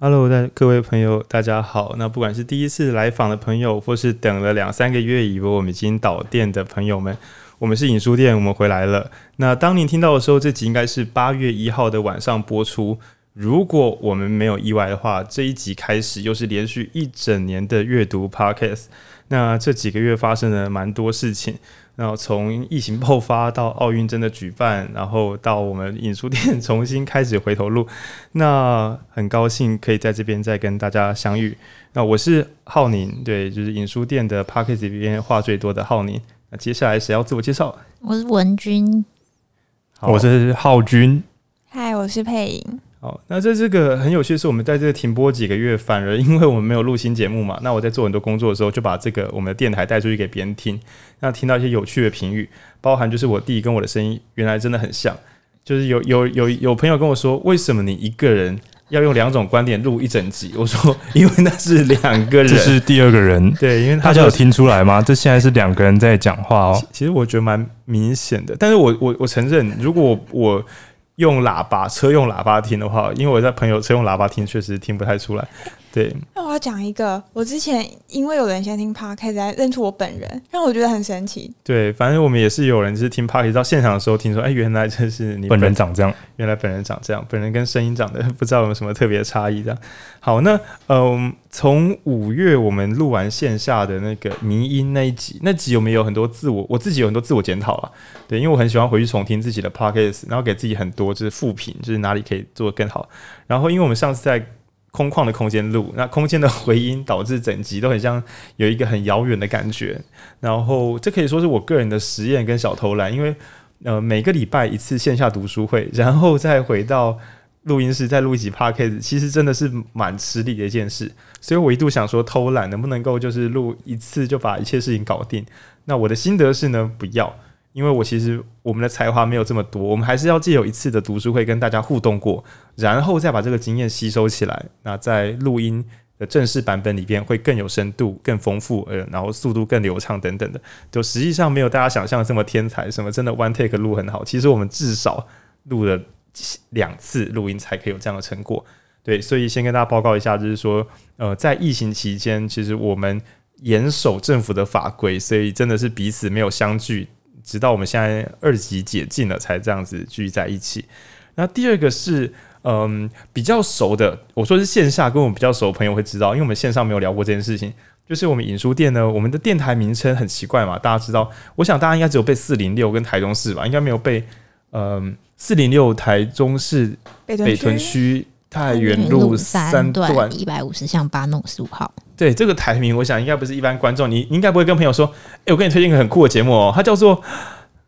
Hello，大各位朋友，大家好。那不管是第一次来访的朋友，或是等了两三个月以为我们已经倒店的朋友们，我们是影书店，我们回来了。那当您听到的时候，这集应该是八月一号的晚上播出。如果我们没有意外的话，这一集开始又是连续一整年的阅读 Podcast。那这几个月发生了蛮多事情。然后从疫情爆发到奥运真的举办，然后到我们影书店重新开始回头路，那很高兴可以在这边再跟大家相遇。那我是浩宁，对，就是影书店的 Podcast 里边话最多的浩宁。那接下来谁要自我介绍？我是文君，我是浩君，嗨，我是佩颖。好，那在这个很有趣的是，我们在这个停播几个月，反而因为我们没有录新节目嘛，那我在做很多工作的时候，就把这个我们的电台带出去给别人听，那听到一些有趣的评语，包含就是我弟跟我的声音原来真的很像，就是有有有有朋友跟我说，为什么你一个人要用两种观点录一整集？我说因为那是两个人，这是第二个人，对，因为大家有听出来吗？这现在是两个人在讲话哦。其实我觉得蛮明显的，但是我我我承认，如果我。用喇叭，车用喇叭听的话，因为我在朋友车用喇叭听，确实听不太出来。对，那我要讲一个，我之前因为有人先听 Podcast 才认出我本人，让我觉得很神奇。对，反正我们也是有人就是听 Podcast 到现场的时候听说，哎，原来这是你本人长这样，原来本人长这样，本人跟声音长得不知道有没有什么特别的差异。这样，好，那嗯，从五月我们录完线下的那个迷音那一集，那集有没有很多自我，我自己有很多自我检讨啊。对，因为我很喜欢回去重听自己的 Podcast，然后给自己很多就是负评，就是哪里可以做得更好。然后，因为我们上次在空旷的空间录，那空间的回音导致整集都很像有一个很遥远的感觉。然后这可以说是我个人的实验跟小偷懒，因为呃每个礼拜一次线下读书会，然后再回到录音室再录一集 Podcast，其实真的是蛮吃力的一件事。所以我一度想说偷懒能不能够就是录一次就把一切事情搞定。那我的心得是呢，不要。因为我其实我们的才华没有这么多，我们还是要借有一次的读书会跟大家互动过，然后再把这个经验吸收起来。那在录音的正式版本里边会更有深度、更丰富，呃，然后速度更流畅等等的。就实际上没有大家想象的这么天才，什么真的 one take 录很好。其实我们至少录了两次录音才可以有这样的成果。对，所以先跟大家报告一下，就是说，呃，在疫情期间，其实我们严守政府的法规，所以真的是彼此没有相聚。直到我们现在二级解禁了，才这样子聚在一起。那第二个是，嗯，比较熟的，我说是线下跟我们比较熟的朋友会知道，因为我们线上没有聊过这件事情。就是我们影书店呢，我们的电台名称很奇怪嘛，大家知道，我想大家应该只有背四零六跟台中市吧，应该没有背，嗯，四零六台中市北屯区。太原路三段一百五十巷八弄十五号。对，这个台名，我想应该不是一般观众，你应该不会跟朋友说：“哎，我给你推荐一个很酷的节目哦，它叫做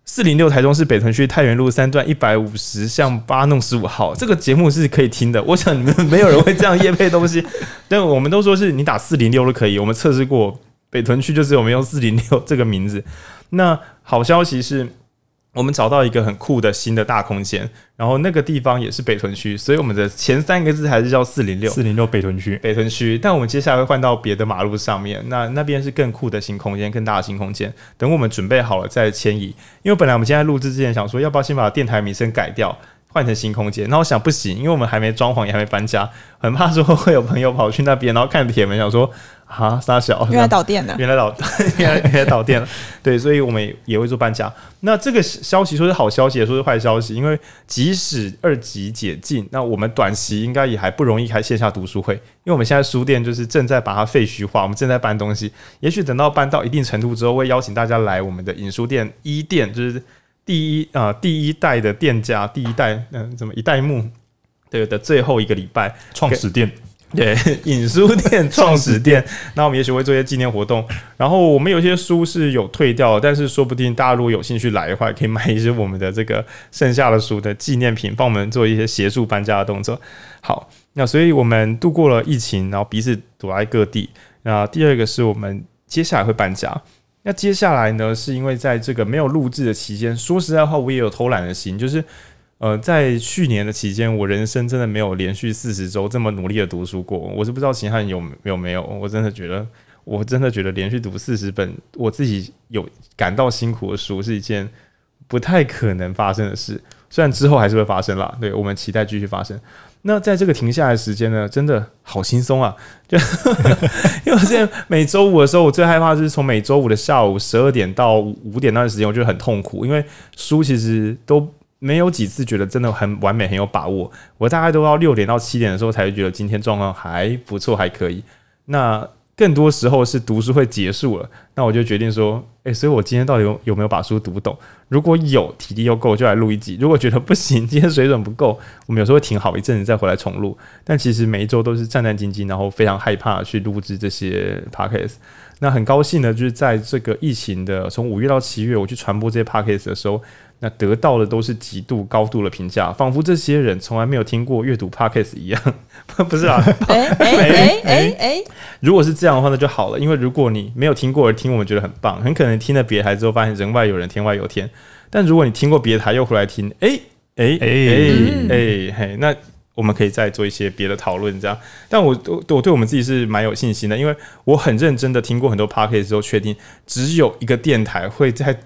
四零六台中市北屯区太原路三段一百五十巷八弄十五号。”这个节目是可以听的。我想你们没有人会这样夜配东西，但我们都说是你打四零六都可以。我们测试过北屯区，就是我们用四零六这个名字。那好消息是。我们找到一个很酷的新的大空间，然后那个地方也是北屯区，所以我们的前三个字还是叫四零六，四零六北屯区，北屯区。但我们接下来会换到别的马路上面，那那边是更酷的新空间，更大的新空间。等我们准备好了再迁移，因为本来我们现在录制之前想说，要不要先把电台名称改掉，换成新空间。那我想不行，因为我们还没装潢，也还没搬家，很怕说会有朋友跑去那边，然后看铁门，想说。啊，三小，原来倒店了，原来导，原来原来倒店了，对，所以我们也会做搬家。那这个消息说是好消息，也说是坏消息，因为即使二级解禁，那我们短期应该也还不容易开线下读书会，因为我们现在书店就是正在把它废墟化，我们正在搬东西，也许等到搬到一定程度之后，会邀请大家来我们的影书店一店，就是第一啊、呃、第一代的店家，第一代嗯、呃、怎么一代目对的最后一个礼拜。创始店。对，影书店创始店，那我们也许会做一些纪念活动。然后我们有些书是有退掉，但是说不定大家如果有兴趣来的话，可以买一些我们的这个剩下的书的纪念品，帮我们做一些协助搬家的动作。好，那所以我们度过了疫情，然后彼此躲在各地。那第二个是我们接下来会搬家。那接下来呢，是因为在这个没有录制的期间，说实在话，我也有偷懒的心，就是。呃，在去年的期间，我人生真的没有连续四十周这么努力的读书过。我是不知道秦汉有有没有，我真的觉得，我真的觉得连续读四十本我自己有感到辛苦的书是一件不太可能发生的事。虽然之后还是会发生啦，对，我们期待继续发生。那在这个停下来的时间呢，真的好轻松啊！就 因为我现在每周五的时候，我最害怕就是从每周五的下午十二点到五点那段时间，我觉得很痛苦，因为书其实都没有几次觉得真的很完美、很有把握。我大概都要六点到七点的时候才会觉得今天状况还不错，还可以。那更多时候是读书会结束了，那我就决定说，诶，所以我今天到底有有没有把书读懂？如果有，体力又够，就来录一集；如果觉得不行，今天水准不够，我们有时候会停好一阵子再回来重录。但其实每一周都是战战兢兢，然后非常害怕去录制这些 podcast。那很高兴呢，就是在这个疫情的从五月到七月，我去传播这些 podcast 的时候。那得到的都是极度高度的评价，仿佛这些人从来没有听过阅读 Podcast 一样，不是啊？哎哎哎哎哎！如果是这样的话，那就好了。因为如果你没有听过而听，我们觉得很棒，很可能听了别的台之后，发现人外有人，天外有天。但如果你听过别的台又回来听，哎哎哎哎嘿，那我们可以再做一些别的讨论，这样。但我我我对我们自己是蛮有信心的，因为我很认真的听过很多 Podcast 之后，确定只有一个电台会在。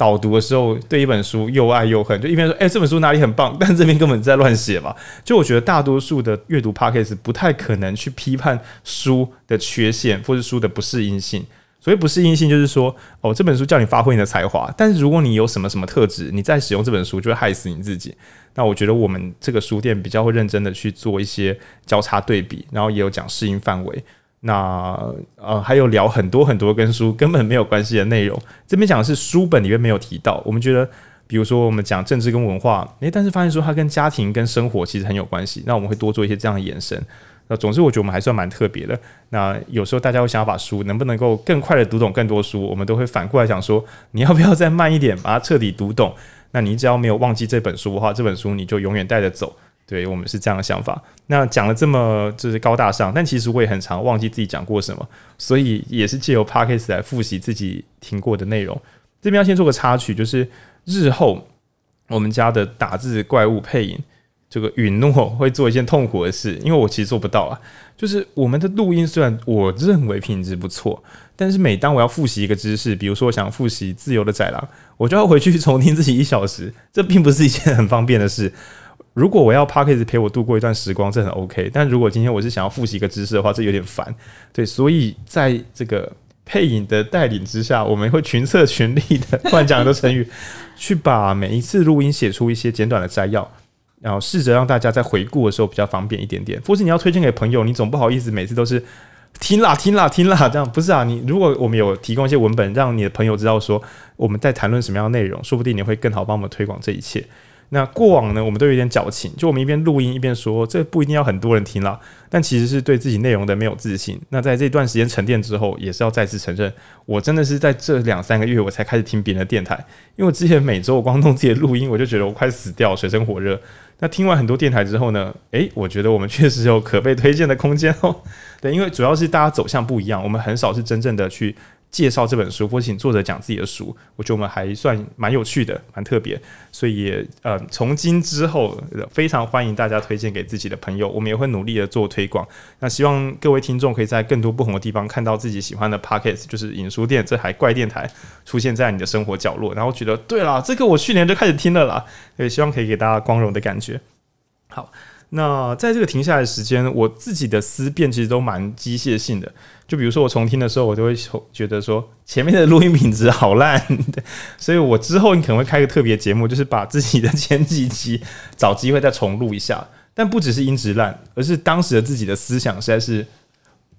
导读的时候，对一本书又爱又恨，就一边说：“哎、这本书哪里很棒？” 但这边根本在乱写吧？就我觉得大多数的阅读 podcast 不太可能去批判书的缺陷或是书的不适应性。所谓不适应性，就是说，哦，这本书叫你发挥你的才华，但是如果你有什么什么特质，你再使用这本书就会害死你自己。那我觉得我们这个书店比较会认真的去做一些交叉对比，然后也有讲适应范围。那呃，还有聊很多很多跟书根本没有关系的内容。这边讲的是书本里面没有提到。我们觉得，比如说我们讲政治跟文化，诶，但是发现说它跟家庭跟生活其实很有关系。那我们会多做一些这样的延伸。那总之，我觉得我们还算蛮特别的。那有时候大家会想要把书能不能够更快的读懂更多书，我们都会反过来讲说，你要不要再慢一点把它彻底读懂？那你只要没有忘记这本书的话，这本书你就永远带着走。对，我们是这样的想法。那讲了这么就是高大上，但其实我也很常忘记自己讲过什么，所以也是借由 Podcast 来复习自己听过的内容。这边要先做个插曲，就是日后我们家的打字怪物配音，这个允诺会做一件痛苦的事，因为我其实做不到啊。就是我们的录音虽然我认为品质不错，但是每当我要复习一个知识，比如说我想复习自由的宰狼，我就要回去重听自己一小时，这并不是一件很方便的事。如果我要 Podcast 陪我度过一段时光，这很 OK。但如果今天我是想要复习一个知识的话，这有点烦。对，所以在这个配音的带领之下，我们会群策群力的，突然讲很多成语，去把每一次录音写出一些简短的摘要，然后试着让大家在回顾的时候比较方便一点点。或是你要推荐给朋友，你总不好意思每次都是听啦听啦听啦这样，不是啊？你如果我们有提供一些文本，让你的朋友知道说我们在谈论什么样的内容，说不定你会更好帮我们推广这一切。那过往呢，我们都有点矫情，就我们一边录音一边说，这不一定要很多人听啦，但其实是对自己内容的没有自信。那在这段时间沉淀之后，也是要再次承认，我真的是在这两三个月我才开始听别人的电台，因为我之前每周我光弄自己的录音，我就觉得我快死掉，水深火热。那听完很多电台之后呢，诶，我觉得我们确实有可被推荐的空间哦。对，因为主要是大家走向不一样，我们很少是真正的去。介绍这本书，或请作者讲自己的书，我觉得我们还算蛮有趣的，蛮特别，所以呃，从今之后非常欢迎大家推荐给自己的朋友，我们也会努力的做推广。那希望各位听众可以在更多不同的地方看到自己喜欢的 pocket 就是影书店这台怪电台出现在你的生活角落，然后觉得对啦，这个我去年就开始听了啦，也希望可以给大家光荣的感觉。好。那在这个停下来的时间，我自己的思辨其实都蛮机械性的。就比如说我重听的时候，我都会觉得说前面的录音品质好烂，所以我之后你可能会开个特别节目，就是把自己的前几集找机会再重录一下。但不只是音质烂，而是当时的自己的思想实在是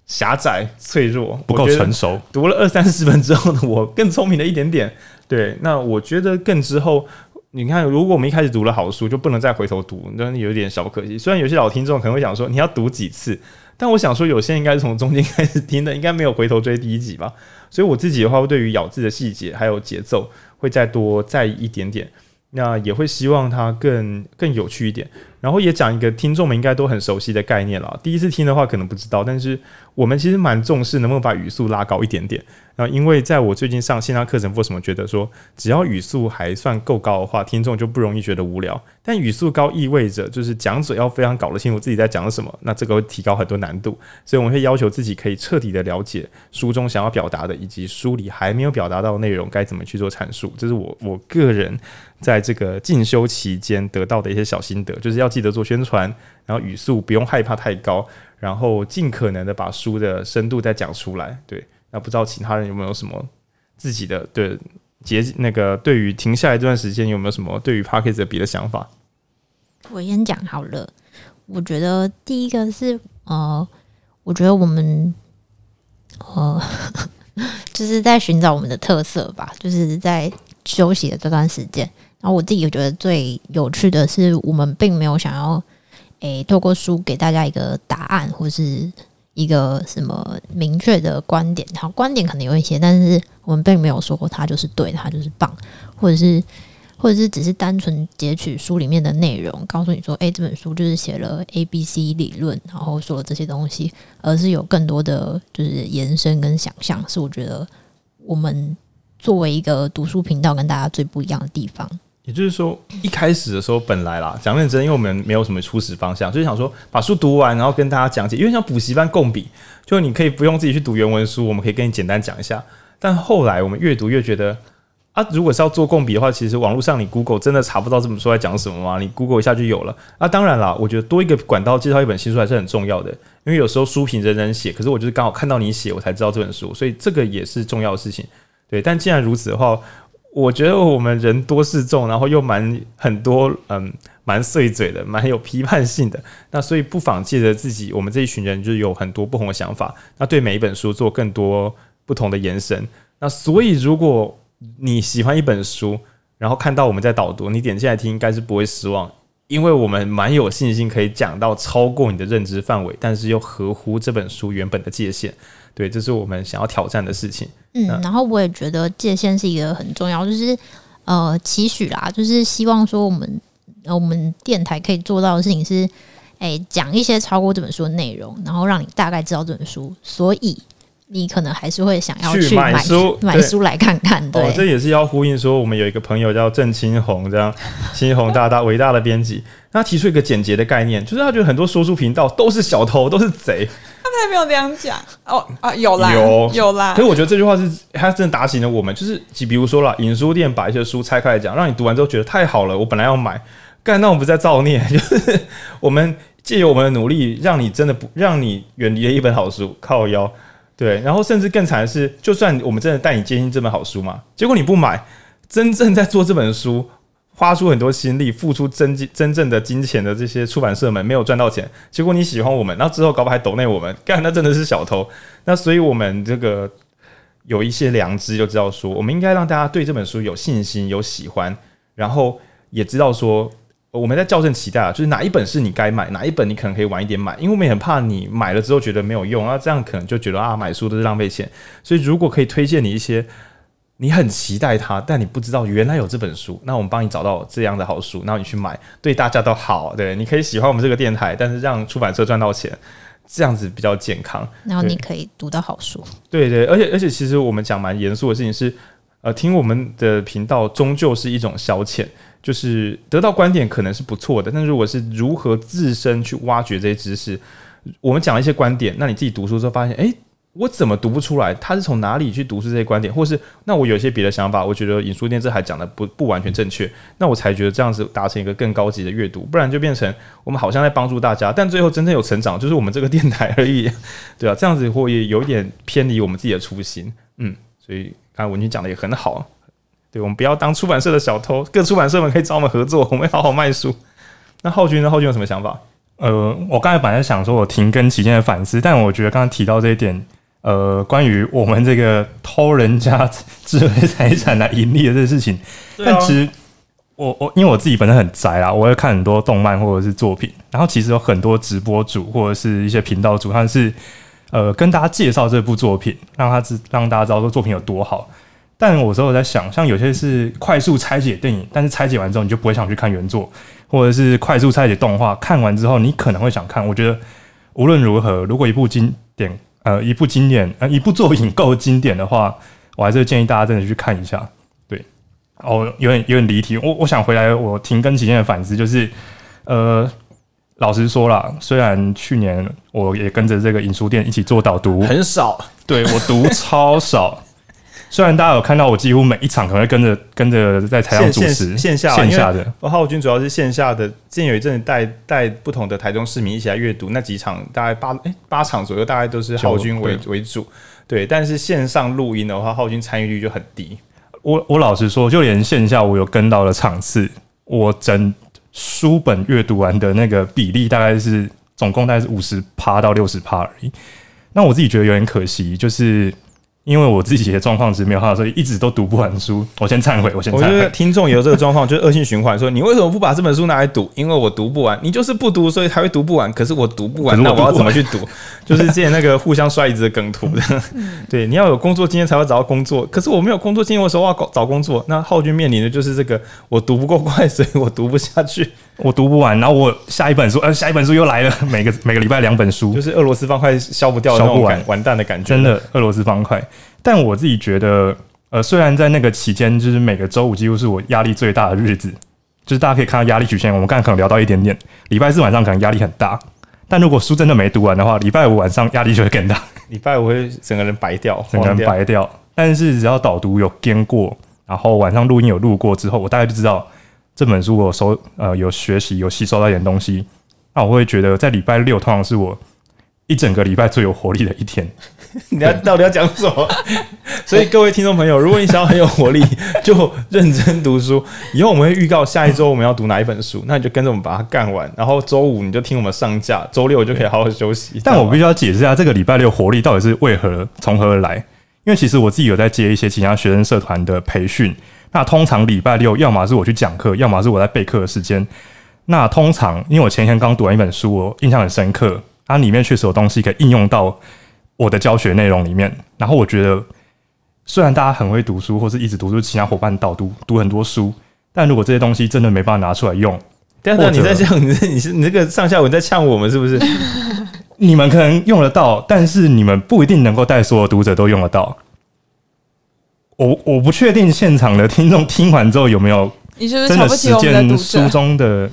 狭窄、脆弱、不够成熟。读了二三十本之后呢我更聪明了一点点。对，那我觉得更之后。你看，如果我们一开始读了好书，就不能再回头读，那有点小可惜。虽然有些老听众可能会想说，你要读几次？但我想说，有些人应该是从中间开始听的，应该没有回头追第一集吧。所以我自己的话，会对于咬字的细节还有节奏，会再多在意一点点。那也会希望它更更有趣一点。然后也讲一个听众们应该都很熟悉的概念了。第一次听的话可能不知道，但是我们其实蛮重视能不能把语速拉高一点点。然后因为在我最近上线上课程，为什么觉得说只要语速还算够高的话，听众就不容易觉得无聊。但语速高意味着就是讲者要非常搞得清楚自己在讲什么，那这个会提高很多难度。所以我们会要求自己可以彻底的了解书中想要表达的，以及书里还没有表达到的内容该怎么去做阐述。这是我我个人在这个进修期间得到的一些小心得，就是要记得做宣传，然后语速不用害怕太高，然后尽可能的把书的深度再讲出来。对，那不知道其他人有没有什么自己的对节那个对于停下来这段时间有没有什么对于 Podcast 的别的想法？我先讲好了，我觉得第一个是呃，我觉得我们呃 就是在寻找我们的特色吧，就是在休息的这段时间。然后我自己觉得最有趣的是，我们并没有想要诶、透过书给大家一个答案，或是一个什么明确的观点。好，观点可能有一些，但是我们并没有说过它就是对，它就是棒，或者是。或者是只是单纯截取书里面的内容，告诉你说，诶、这本书就是写了 A、B、C 理论，然后说了这些东西，而是有更多的就是延伸跟想象，是我觉得我们作为一个读书频道跟大家最不一样的地方。也就是说，一开始的时候本来啦，讲认真，因为我们没有什么初始方向，就是想说把书读完，然后跟大家讲解，因为像补习班共笔，就你可以不用自己去读原文书，我们可以跟你简单讲一下。但后来我们越读越觉得。啊，如果是要做共笔的话，其实网络上你 Google 真的查不到这本书在讲什么吗？你 Google 一下就有了。啊，当然啦，我觉得多一个管道介绍一本新书还是很重要的，因为有时候书评人人写，可是我就是刚好看到你写，我才知道这本书，所以这个也是重要的事情。对，但既然如此的话，我觉得我们人多势众，然后又蛮很多，嗯，蛮碎嘴的，蛮有批判性的。那所以不妨借着自己，我们这一群人就有很多不同的想法，那对每一本书做更多不同的延伸。那所以如果你喜欢一本书，然后看到我们在导读，你点进来听应该是不会失望，因为我们蛮有信心可以讲到超过你的认知范围，但是又合乎这本书原本的界限。对，这是我们想要挑战的事情。嗯，然后我也觉得界限是一个很重要，就是呃期许啦，就是希望说我们我们电台可以做到的事情是，诶讲一些超过这本书的内容，然后让你大概知道这本书，所以。你可能还是会想要去买书，买书来看看。对，哦，这也是要呼应说，我们有一个朋友叫郑清红，这样 清红大大伟大的编辑，他提出一个简洁的概念，就是他觉得很多说书频道都是小偷，都是贼。他们还没有这样讲哦啊，有啦，有有啦。可是我觉得这句话是他真的打醒了我们，就是比如说啦，影书店把一些书拆开来讲，让你读完之后觉得太好了，我本来要买，干，那我们不在造孽？就是我们借由我们的努力，让你真的不让你远离了一本好书，靠腰。对，然后甚至更惨的是，就算我们真的带你接近这本好书嘛，结果你不买，真正在做这本书，花出很多心力，付出真真正的金钱的这些出版社们没有赚到钱，结果你喜欢我们，然后之后搞不好还抖内我们，干，那真的是小偷。那所以我们这个有一些良知，就知道说，我们应该让大家对这本书有信心、有喜欢，然后也知道说。我们在校正期待啊，就是哪一本是你该买，哪一本你可能可以晚一点买，因为我们也很怕你买了之后觉得没有用啊，这样可能就觉得啊，买书都是浪费钱。所以如果可以推荐你一些你很期待它，但你不知道原来有这本书，那我们帮你找到这样的好书，然后你去买，对大家都好。对，你可以喜欢我们这个电台，但是让出版社赚到钱，这样子比较健康。然后你可以读到好书。对对，而且而且其实我们讲蛮严肃的事情是，呃，听我们的频道终究是一种消遣。就是得到观点可能是不错的，但如果是如何自身去挖掘这些知识，我们讲了一些观点，那你自己读书之后发现，诶，我怎么读不出来？他是从哪里去读出这些观点？或是那我有一些别的想法，我觉得尹书店这还讲的不不完全正确，那我才觉得这样子达成一个更高级的阅读，不然就变成我们好像在帮助大家，但最后真正有成长就是我们这个电台而已，对啊，这样子会有一点偏离我们自己的初心，嗯，所以刚才文君讲的也很好。对，我们不要当出版社的小偷，各出版社们可以找我们合作，我们会好好卖书。那浩君呢？浩君有什么想法？呃，我刚才本来想说我停更期间的反思，但我觉得刚刚提到这一点，呃，关于我们这个偷人家 智慧财产来盈利的这个事情，啊、但其实我我因为我自己本身很宅啊，我会看很多动漫或者是作品，然后其实有很多直播主或者是一些频道主，他是呃跟大家介绍这部作品，让他知让大家知道说作品有多好。但我有时候在想，像有些是快速拆解电影，但是拆解完之后你就不会想去看原作，或者是快速拆解动画，看完之后你可能会想看。我觉得无论如何，如果一部经典，呃，一部经典，呃，一部作品够经典的话，我还是建议大家真的去看一下。对，哦，有点有点离题。我我想回来，我停更期间的反思就是，呃，老实说啦，虽然去年我也跟着这个影书店一起做导读，很少，对我读超少。虽然大家有看到我几乎每一场可能会跟着跟着在台上主持线下线下的，之前有一陣帶帶不同的台中市民一起來閱讀。那幾場大概八八場左右，大概都是浩軍為為主。對，但是線上錄音的話，浩軍參與率就很低我我老实说，就连线下我有跟到的场次，我整书本阅读完的那个比例大概是总共大概是五十趴到六十趴而已。那我自己觉得有点可惜，就是。因为我自己的状况是没有好，所以一直都读不完书。我先忏悔，我先忏悔。我觉得听众也有这个状况，就是恶性循环。说你为什么不把这本书拿来读？因为我读不完。你就是不读，所以才会读不完。可是我读不完，不完那我要怎么去读？就是之前那个互相摔椅子的梗图的。对，你要有工作经验才会找到工作。可是我没有工作经验，我说我要找工作。那浩君面临的就是这个，我读不够快，所以我读不下去。我读不完，然后我下一本书，呃，下一本书又来了。每个每个礼拜两本书，就是俄罗斯方块消不掉，消不完，完蛋的感觉。真的，俄罗斯方块。但我自己觉得，呃，虽然在那个期间，就是每个周五几乎是我压力最大的日子，就是大家可以看到压力曲线。我们刚才可能聊到一点点，礼拜四晚上可能压力很大，但如果书真的没读完的话，礼拜五晚上压力就会更大。礼拜五会整个人白掉，整个人白掉。但是只要导读有跟过，然后晚上录音有录过之后，我大概就知道。这本书我收呃有学习有吸收到一点东西，那我会觉得在礼拜六通常是我一整个礼拜最有活力的一天。你要到底要讲什么？所以各位听众朋友，如果你想要很有活力，就认真读书。以后我们会预告下一周我们要读哪一本书，那你就跟着我们把它干完。然后周五你就听我们上架，周六就可以好好休息。但我必须要解释一下，这个礼拜六活力到底是为何从何而来？因为其实我自己有在接一些其他学生社团的培训。那通常礼拜六，要么是我去讲课，要么是我在备课的时间。那通常，因为我前一天刚读完一本书，我印象很深刻，它里面确实有东西可以应用到我的教学内容里面。然后我觉得，虽然大家很会读书，或是一直读书，其他伙伴导读读很多书，但如果这些东西真的没办法拿出来用，等下你在呛你，你是你这个上下文在呛我们是不是？你们可能用得到，但是你们不一定能够带所有读者都用得到。我我不确定现场的听众听完之后有没有真的实践书中的，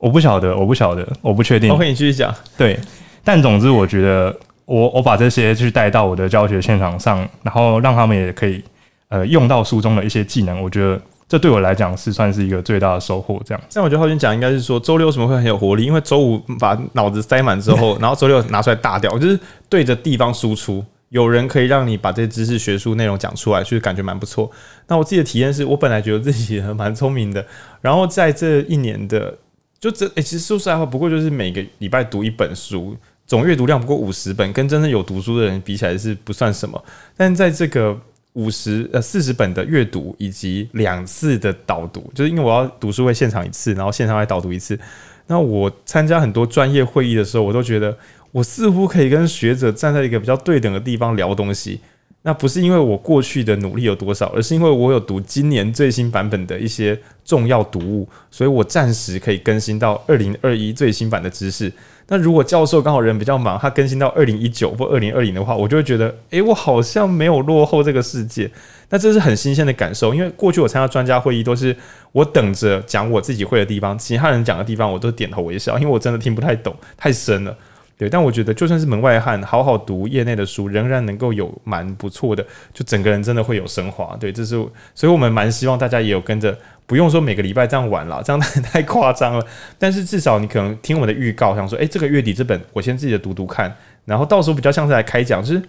我不晓得，我不晓得，我不确定。我可以继续讲。对，但总之我觉得我我把这些去带到我的教学现场上，然后让他们也可以呃用到书中的一些技能，我觉得这对我来讲是算是一个最大的收获。这样，但我觉得浩君讲应该是说周六为什么会很有活力？因为周五把脑子塞满之后，然后周六拿出来大掉，就是对着地方输出。有人可以让你把这些知识、学术内容讲出来，就是感觉蛮不错。那我自己的体验是，我本来觉得自己还蛮聪明的，然后在这一年的，就这诶、欸，其实说实在话，不过就是每个礼拜读一本书，总阅读量不过五十本，跟真正有读书的人比起来是不算什么。但在这个五十呃四十本的阅读以及两次的导读，就是因为我要读书会现场一次，然后线上来导读一次。那我参加很多专业会议的时候，我都觉得。我似乎可以跟学者站在一个比较对等的地方聊东西，那不是因为我过去的努力有多少，而是因为我有读今年最新版本的一些重要读物，所以我暂时可以更新到二零二一最新版的知识。那如果教授刚好人比较忙，他更新到二零一九或二零二零的话，我就会觉得，诶，我好像没有落后这个世界。那这是很新鲜的感受，因为过去我参加专家会议都是我等着讲我自己会的地方，其他人讲的地方我都点头微笑，因为我真的听不太懂，太深了。对，但我觉得就算是门外汉，好好读业内的书，仍然能够有蛮不错的，就整个人真的会有升华。对，这是，所以我们蛮希望大家也有跟着，不用说每个礼拜这样玩了，这样太太夸张了。但是至少你可能听我们的预告，想说，诶，这个月底这本我先自己的读读看，然后到时候比较像是来开讲，就是。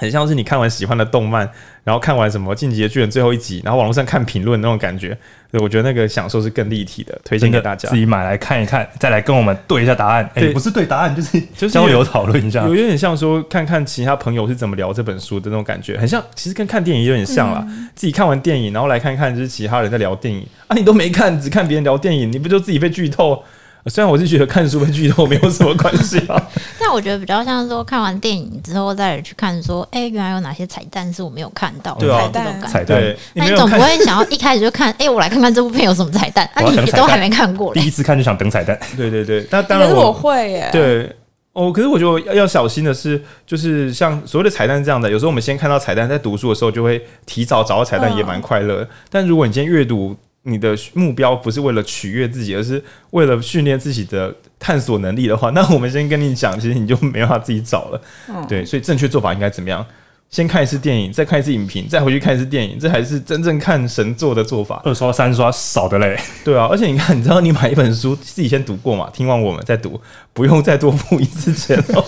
很像是你看完喜欢的动漫，然后看完什么《进击的巨人》最后一集，然后网络上看评论那种感觉，对，我觉得那个享受是更立体的，推荐给大家自己买来看一看，再来跟我们对一下答案。哎，不是对答案，就是就是交流讨论一下，有有点像说看看其他朋友是怎么聊这本书的那种感觉，很像，其实跟看电影有点像啦。嗯、自己看完电影，然后来看看就是其他人在聊电影啊，你都没看，只看别人聊电影，你不就自己被剧透？虽然我是觉得看书跟剧透没有什么关系啊，但我觉得比较像说看完电影之后再去看，说，哎，原来有哪些彩蛋是我没有看到的，彩蛋，彩蛋。那你总不会想要一开始就看，哎，我来看看这部片有什么彩蛋？啊，你都还没看过，第一次看就想等彩蛋。对对对，那当然我会耶。对哦，可是我觉得要要小心的是，就是像所谓的彩蛋这样的，有时候我们先看到彩蛋，在读书的时候就会提早找到彩蛋，也蛮快乐。但如果你今天阅读，你的目标不是为了取悦自己，而是为了训练自己的探索能力的话，那我们先跟你讲，其实你就没办法自己找了。嗯、对，所以正确做法应该怎么样？先看一次电影，再看一次影评，再回去看一次电影，这还是真正看神作的做法。二刷三刷少的嘞，对啊，而且你看，你知道你买一本书自己先读过嘛，听完我们再读，不用再多付一次钱哦。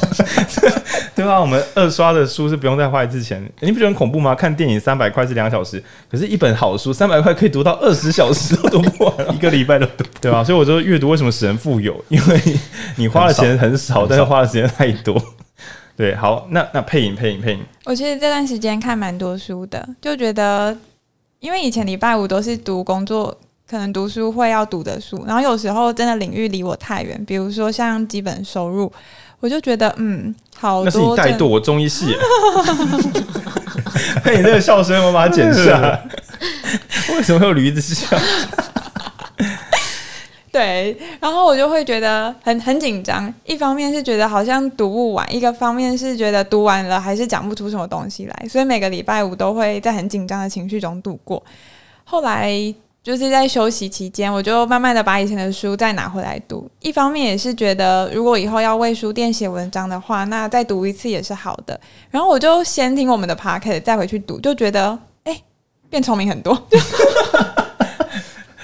对啊，我们二刷的书是不用再花一次钱。你不觉得很恐怖吗？看电影三百块是两小时，可是一本好书三百块可以读到二十小时都读不完，一个礼拜都读，对吧？所以我说阅读为什么使人富有？因为你花的钱很少，很少但是花的时间太多。对，好，那那配影配影配影。我其实这段时间看蛮多书的，就觉得，因为以前礼拜五都是读工作，可能读书会要读的书，然后有时候真的领域离我太远，比如说像基本收入，我就觉得嗯，好多。那是你怠惰，我中医系。配你那个笑声，我把它剪下来。为什么会有驴子笑？对，然后我就会觉得很很紧张。一方面是觉得好像读不完，一个方面是觉得读完了还是讲不出什么东西来，所以每个礼拜五都会在很紧张的情绪中度过。后来就是在休息期间，我就慢慢的把以前的书再拿回来读。一方面也是觉得，如果以后要为书店写文章的话，那再读一次也是好的。然后我就先听我们的 podcast，再回去读，就觉得哎，变聪明很多。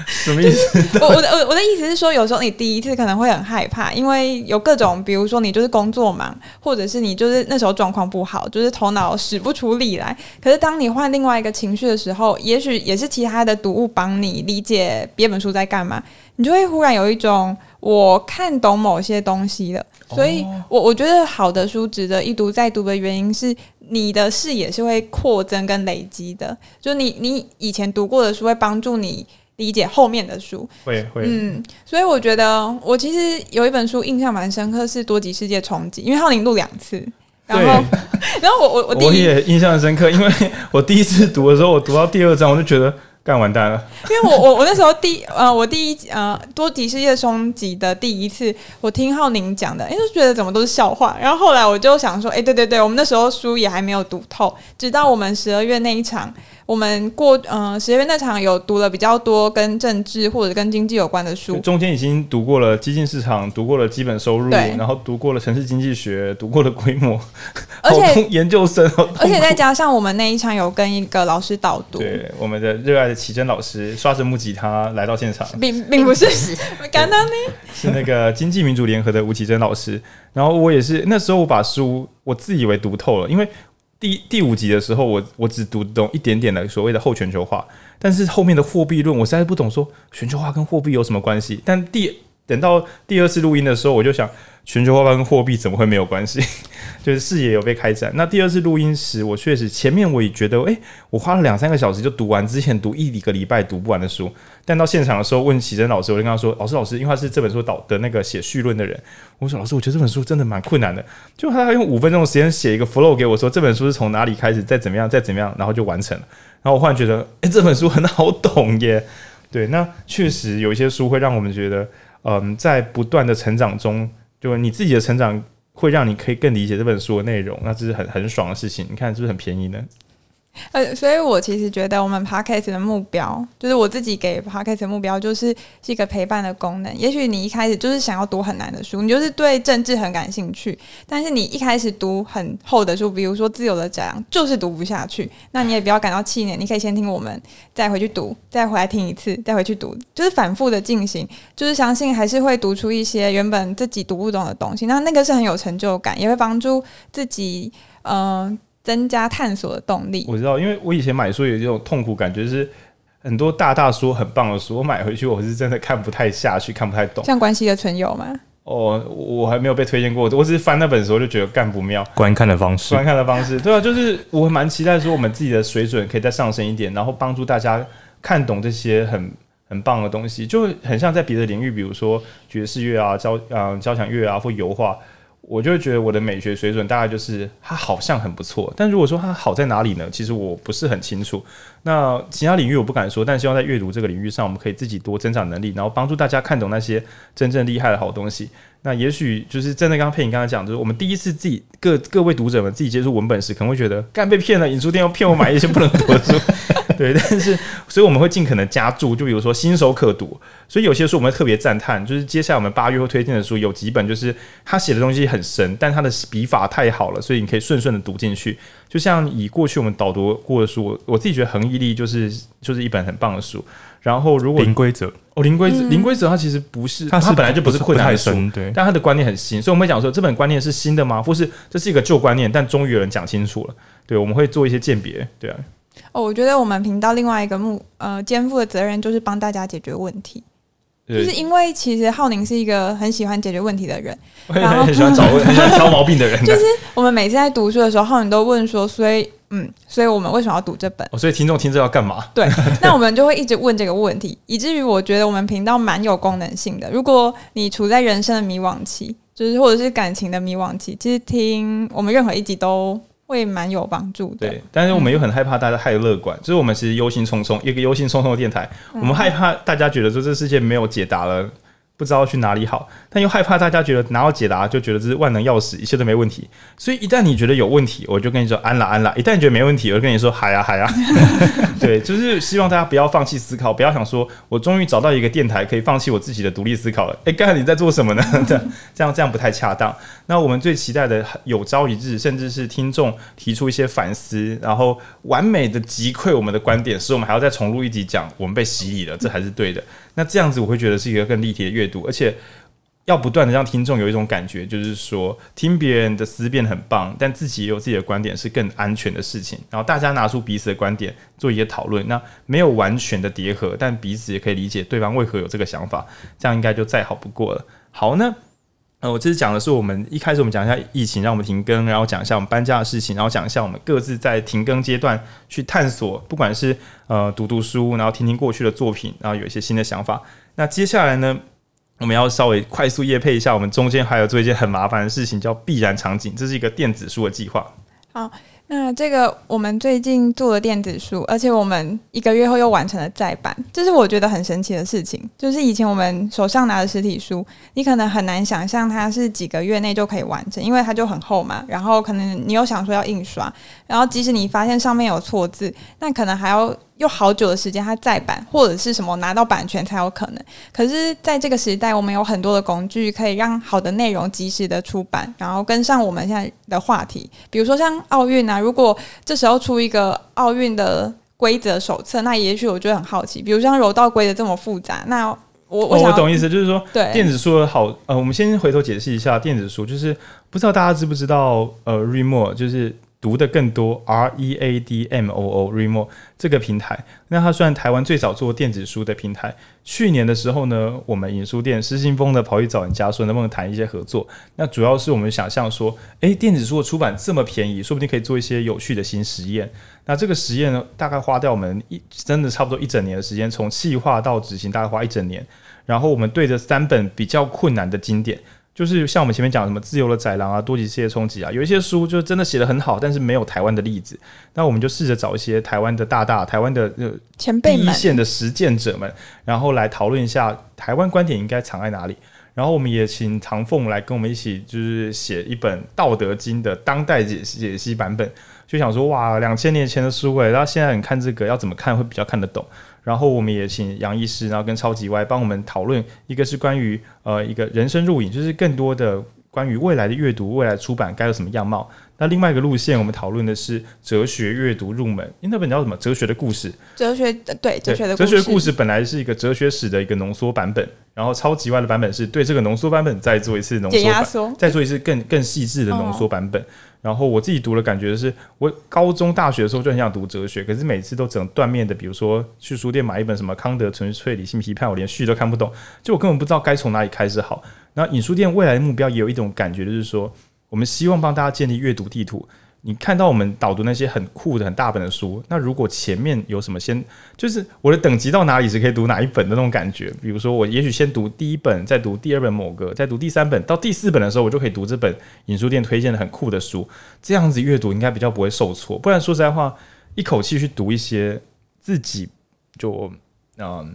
什么意思？我我的我我的意思是说，有时候你第一次可能会很害怕，因为有各种，比如说你就是工作忙，或者是你就是那时候状况不好，就是头脑使不出力来。可是当你换另外一个情绪的时候，也许也是其他的读物帮你理解别本书在干嘛，你就会忽然有一种我看懂某些东西了。所以我我觉得好的书值得一读再读的原因是，你的视野是会扩增跟累积的，就你你以前读过的书会帮助你。理解后面的书会会嗯，所以我觉得我其实有一本书印象蛮深刻，是《多极世界冲击》，因为浩宁录两次，然后 然后我我我第一我也印象深刻，因为我第一次读的时候，我读到第二章，我就觉得。干完蛋了，因为我我我那时候第呃我第一呃多极世界冲击的第一次，我听浩宁讲的，哎、欸，就觉得怎么都是笑话。然后后来我就想说，哎、欸，对对对，我们那时候书也还没有读透，直到我们十二月那一场，我们过呃十二月那场有读了比较多跟政治或者跟经济有关的书，中间已经读过了基金市场，读过了基本收入，然后读过了城市经济学，读过了规模，而且研究生，而且再加上我们那一场有跟一个老师导读，对我们的热爱的。奇珍老师刷着木吉他来到现场，并并不是，刚刚呢是那个经济民主联合的吴奇珍老师。然后我也是那时候我把书我自以为读透了，因为第第五集的时候我我只读懂一点点的所谓的后全球化，但是后面的货币论我实在不懂，说全球化跟货币有什么关系？但第等到第二次录音的时候，我就想。全球化跟货币怎么会没有关系？就是视野有被开展。那第二次录音时，我确实前面我也觉得，诶、我花了两三个小时就读完之前读一个礼拜读不完的书。但到现场的时候，问启真老师，我就跟他说：“老师，老师，因为他是这本书导的那个写序论的人，我说老师，我觉得这本书真的蛮困难的。就他用五分钟的时间写一个 flow 给我说，这本书是从哪里开始，再怎么样，再怎么样，然后就完成了。然后我忽然觉得，诶、这本书很好懂耶。对，那确实有一些书会让我们觉得，嗯，在不断的成长中。就你自己的成长会让你可以更理解这本书的内容，那这是很很爽的事情。你看是不是很便宜呢？呃，所以我其实觉得我们 Podcast 的目标，就是我自己给 Podcast 的目标，就是是一个陪伴的功能。也许你一开始就是想要读很难的书，你就是对政治很感兴趣，但是你一开始读很厚的书，比如说《自由的宰羊》，就是读不下去，那你也不要感到气馁，你可以先听我们，再回去读，再回来听一次，再回去读，就是反复的进行，就是相信还是会读出一些原本自己读不懂的东西。那那个是很有成就感，也会帮助自己，嗯、增加探索的动力。我知道，因为我以前买书有这种痛苦感觉，就是很多大大说很棒的书，我买回去我是真的看不太下去，看不太懂。像关系的存有吗？哦，我还没有被推荐过，我只是翻那本书就觉得干不妙。观看的方式，观看的方式，对啊，就是我蛮期待说我们自己的水准可以再上升一点，然后帮助大家看懂这些很很棒的东西，就很像在别的领域，比如说爵士乐啊、交啊、交响乐啊或油画。我就会觉得我的美学水准大概就是它好像很不错，但如果说它好在哪里呢？其实我不是很清楚。那其他领域我不敢说，但希望在阅读这个领域上，我们可以自己多增长能力，然后帮助大家看懂那些真正厉害的好东西。那也许就是真的，刚刚佩颖刚才讲，就是我们第一次自己各各位读者们自己接触文本时，可能会觉得干被骗了，引书店要骗我买一些不能读的书。对，但是所以我们会尽可能加注，就比如说新手可读，所以有些书我们会特别赞叹，就是接下来我们八月会推荐的书有几本，就是他写的东西很深，但他的笔法太好了，所以你可以顺顺的读进去。就像以过去我们导读过的书，我自己觉得《恒毅力》就是就是一本很棒的书。然后如果零规则哦，零规则零规则它其实不是，它本来就不是困难的书，对，但它的观念很新，所以我们会讲说这本观念是新的吗？或是这是一个旧观念，但终于有人讲清楚了。对，我们会做一些鉴别，对啊。哦，我觉得我们频道另外一个目呃肩负的责任就是帮大家解决问题，就是因为其实浩宁是一个很喜欢解决问题的人，然后很喜欢找问，很喜欢挑毛病的人。就是我们每次在读书的时候，浩宁都问说，所以嗯，所以我们为什么要读这本？哦，所以听众听这要干嘛？对，那我们就会一直问这个问题，以至于我觉得我们频道蛮有功能性的。如果你处在人生的迷惘期，就是或者是感情的迷惘期，其实听我们任何一集都。会蛮有帮助的，对，但是我们又很害怕大家太乐观，嗯、就是我们其实忧心忡忡，一个忧心忡忡的电台，嗯、我们害怕大家觉得说这世界没有解答了。不知道去哪里好，但又害怕大家觉得拿到解答就觉得这是万能钥匙，一切都没问题。所以一旦你觉得有问题，我就跟你说安啦安啦；一旦你觉得没问题，我就跟你说嗨呀嗨呀。对，就是希望大家不要放弃思考，不要想说我终于找到一个电台可以放弃我自己的独立思考了。诶、刚才你在做什么呢？这样这样不太恰当。那我们最期待的有朝一日，甚至是听众提出一些反思，然后完美的击溃我们的观点，使我们还要再重录一集讲我们被洗礼了，这还是对的。那这样子我会觉得是一个更立体的阅读，而且要不断的让听众有一种感觉，就是说听别人的思辨很棒，但自己也有自己的观点是更安全的事情。然后大家拿出彼此的观点做一些讨论，那没有完全的叠合，但彼此也可以理解对方为何有这个想法，这样应该就再好不过了。好呢。呃，我这次讲的是我们一开始我们讲一下疫情让我们停更，然后讲一下我们搬家的事情，然后讲一下我们各自在停更阶段去探索，不管是呃读读书，然后听听过去的作品，然后有一些新的想法。那接下来呢，我们要稍微快速夜配一下，我们中间还有做一件很麻烦的事情，叫必然场景，这是一个电子书的计划。好。那这个我们最近做了电子书，而且我们一个月后又完成了再版，这是我觉得很神奇的事情。就是以前我们手上拿的实体书，你可能很难想象它是几个月内就可以完成，因为它就很厚嘛。然后可能你又想说要印刷，然后即使你发现上面有错字，那可能还要。用好久的时间，它再版或者是什么拿到版权才有可能。可是，在这个时代，我们有很多的工具可以让好的内容及时的出版，然后跟上我们现在的话题。比如说像奥运啊，如果这时候出一个奥运的规则手册，那也许我就很好奇。比如像柔道规则这么复杂，那我我我懂意思，就是说，对电子书的好，呃，我们先回头解释一下电子书，就是不知道大家知不知道，呃，Readmoo 就是。读的更多，R E A D M O O，Readmoo 这个平台，那它算台湾最早做电子书的平台。去年的时候呢，我们影书店失心疯的跑去找人家说，能不能谈一些合作？那主要是我们想象说，诶，电子书的出版这么便宜，说不定可以做一些有趣的新实验。那这个实验呢，大概花掉我们一真的差不多一整年的时间，从企划到执行大概花一整年。然后我们对着三本比较困难的经典。就是像我们前面讲什么自由的宰狼啊，多极世界冲击啊，有一些书就真的写的很好，但是没有台湾的例子。那我们就试着找一些台湾的大大、台湾的呃前辈、第一线的实践者们，然后来讨论一下台湾观点应该藏在哪里。然后我们也请唐凤来跟我们一起，就是写一本《道德经》的当代解析解析版本。就想说哇，两千年前的书诶，那现在你看这个要怎么看会比较看得懂？然后我们也请杨医师，然后跟超级歪帮我们讨论，一个是关于呃一个人生入影，就是更多的关于未来的阅读、未来出版该有什么样貌。那另外一个路线，我们讨论的是哲学阅读入门，因为那本叫什么？哲学的故事。哲学对哲学的哲学故事本来是一个哲学史的一个浓缩版本，然后超级外的版本是对这个浓缩版本再做一次浓缩再做一次更更细致的浓缩版本。哦然后我自己读的感觉是，我高中、大学的时候就很想读哲学，可是每次都只能断面的，比如说去书店买一本什么康德纯粹理性批判，我连序都看不懂，就我根本不知道该从哪里开始好。那影书店未来的目标也有一种感觉，就是说，我们希望帮大家建立阅读地图。你看到我们导读那些很酷的很大本的书，那如果前面有什么先，就是我的等级到哪里是可以读哪一本的那种感觉。比如说我也许先读第一本，再读第二本某个，再读第三本，到第四本的时候，我就可以读这本影书店推荐的很酷的书。这样子阅读应该比较不会受挫。不然说实在话，一口气去读一些自己就嗯，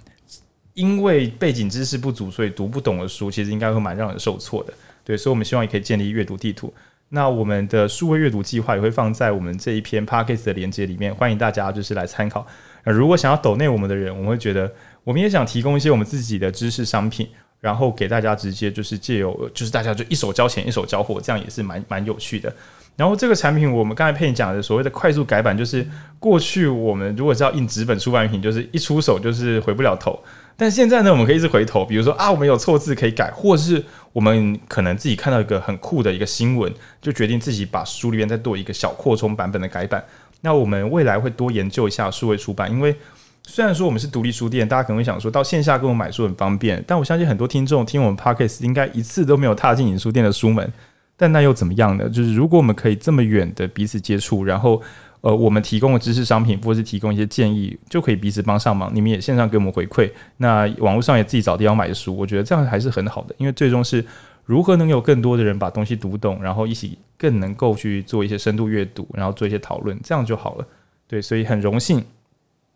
因为背景知识不足所以读不懂的书，其实应该会蛮让人受挫的。对，所以我们希望也可以建立阅读地图。那我们的数位阅读计划也会放在我们这一篇 Podcast 的连接里面，欢迎大家就是来参考。那如果想要抖内我们的人，我们会觉得我们也想提供一些我们自己的知识商品，然后给大家直接就是借由就是大家就一手交钱一手交货，这样也是蛮蛮有趣的。然后这个产品我们刚才佩你讲的所谓的快速改版，就是过去我们如果是要印纸本出版品，就是一出手就是回不了头。但现在呢，我们可以一直回头，比如说啊，我们有错字可以改，或是我们可能自己看到一个很酷的一个新闻，就决定自己把书里面再做一个小扩充版本的改版。那我们未来会多研究一下数位出版，因为虽然说我们是独立书店，大家可能会想说到线下跟我买书很方便，但我相信很多听众听我们 Podcast 应该一次都没有踏进影书店的书门。但那又怎么样呢？就是如果我们可以这么远的彼此接触，然后。呃，我们提供的知识商品，或是提供一些建议，就可以彼此帮上忙。你们也线上给我们回馈，那网络上也自己找地方买书，我觉得这样还是很好的。因为最终是如何能有更多的人把东西读懂，然后一起更能够去做一些深度阅读，然后做一些讨论，这样就好了。对，所以很荣幸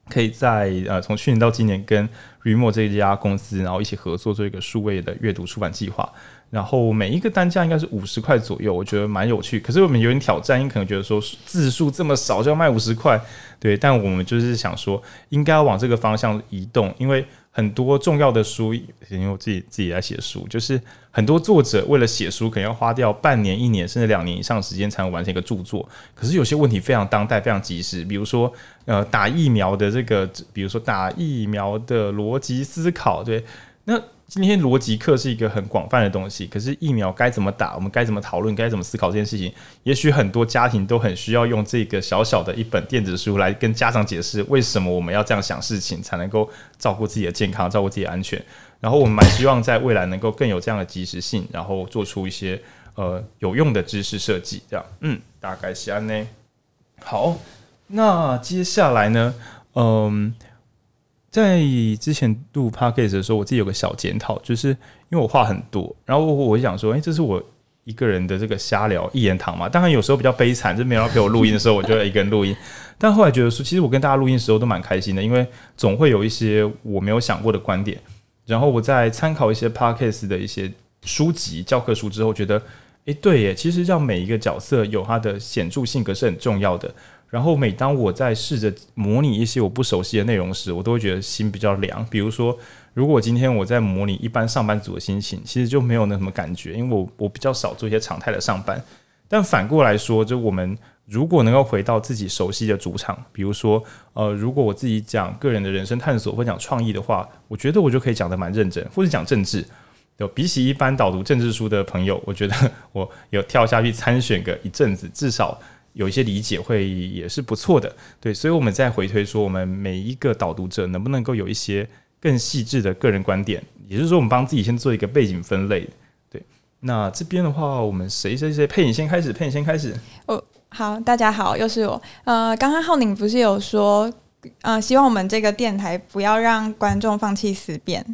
可以在呃从去年到今年跟 Remo 这家公司，然后一起合作做一个数位的阅读出版计划。然后每一个单价应该是五十块左右，我觉得蛮有趣。可是我们有点挑战，因为可能觉得说字数这么少就要卖五十块，对。但我们就是想说，应该要往这个方向移动，因为很多重要的书，因为我自己自己来写书，就是很多作者为了写书，可能要花掉半年、一年甚至两年以上时间才能完成一个著作。可是有些问题非常当代、非常及时，比如说呃打疫苗的这个，比如说打疫苗的逻辑思考，对，那。今天逻辑课是一个很广泛的东西，可是疫苗该怎么打，我们该怎么讨论，该怎么思考这件事情，也许很多家庭都很需要用这个小小的一本电子书来跟家长解释为什么我们要这样想事情，才能够照顾自己的健康，照顾自己的安全。然后我们蛮希望在未来能够更有这样的及时性，然后做出一些呃有用的知识设计，这样，嗯，大概是安呢。好，那接下来呢，嗯。在之前录 podcast 的时候，我自己有个小检讨，就是因为我话很多，然后我我想说，哎、这是我一个人的这个瞎聊一言堂嘛。当然有时候比较悲惨，就没有人陪我录音的时候，我就一个人录音。但后来觉得说，其实我跟大家录音的时候都蛮开心的，因为总会有一些我没有想过的观点。然后我在参考一些 podcast 的一些书籍、教科书之后，觉得，哎、对耶，其实让每一个角色有他的显著性格是很重要的。然后每当我在试着模拟一些我不熟悉的内容时，我都会觉得心比较凉。比如说，如果今天我在模拟一般上班族的心情，其实就没有那什么感觉，因为我我比较少做一些常态的上班。但反过来说，就我们如果能够回到自己熟悉的主场，比如说，呃，如果我自己讲个人的人生探索或讲创意的话，我觉得我就可以讲得蛮认真，或者讲政治。有比起一般导读政治书的朋友，我觉得我有跳下去参选个一阵子，至少。有一些理解会也是不错的，对，所以我们再回推说，我们每一个导读者能不能够有一些更细致的个人观点，也就是说，我们帮自己先做一个背景分类，对。那这边的话，我们谁谁谁，佩影先开始，佩影先开始。哦，好，大家好，又是我。呃，刚刚浩宁不是有说，呃，希望我们这个电台不要让观众放弃思辨。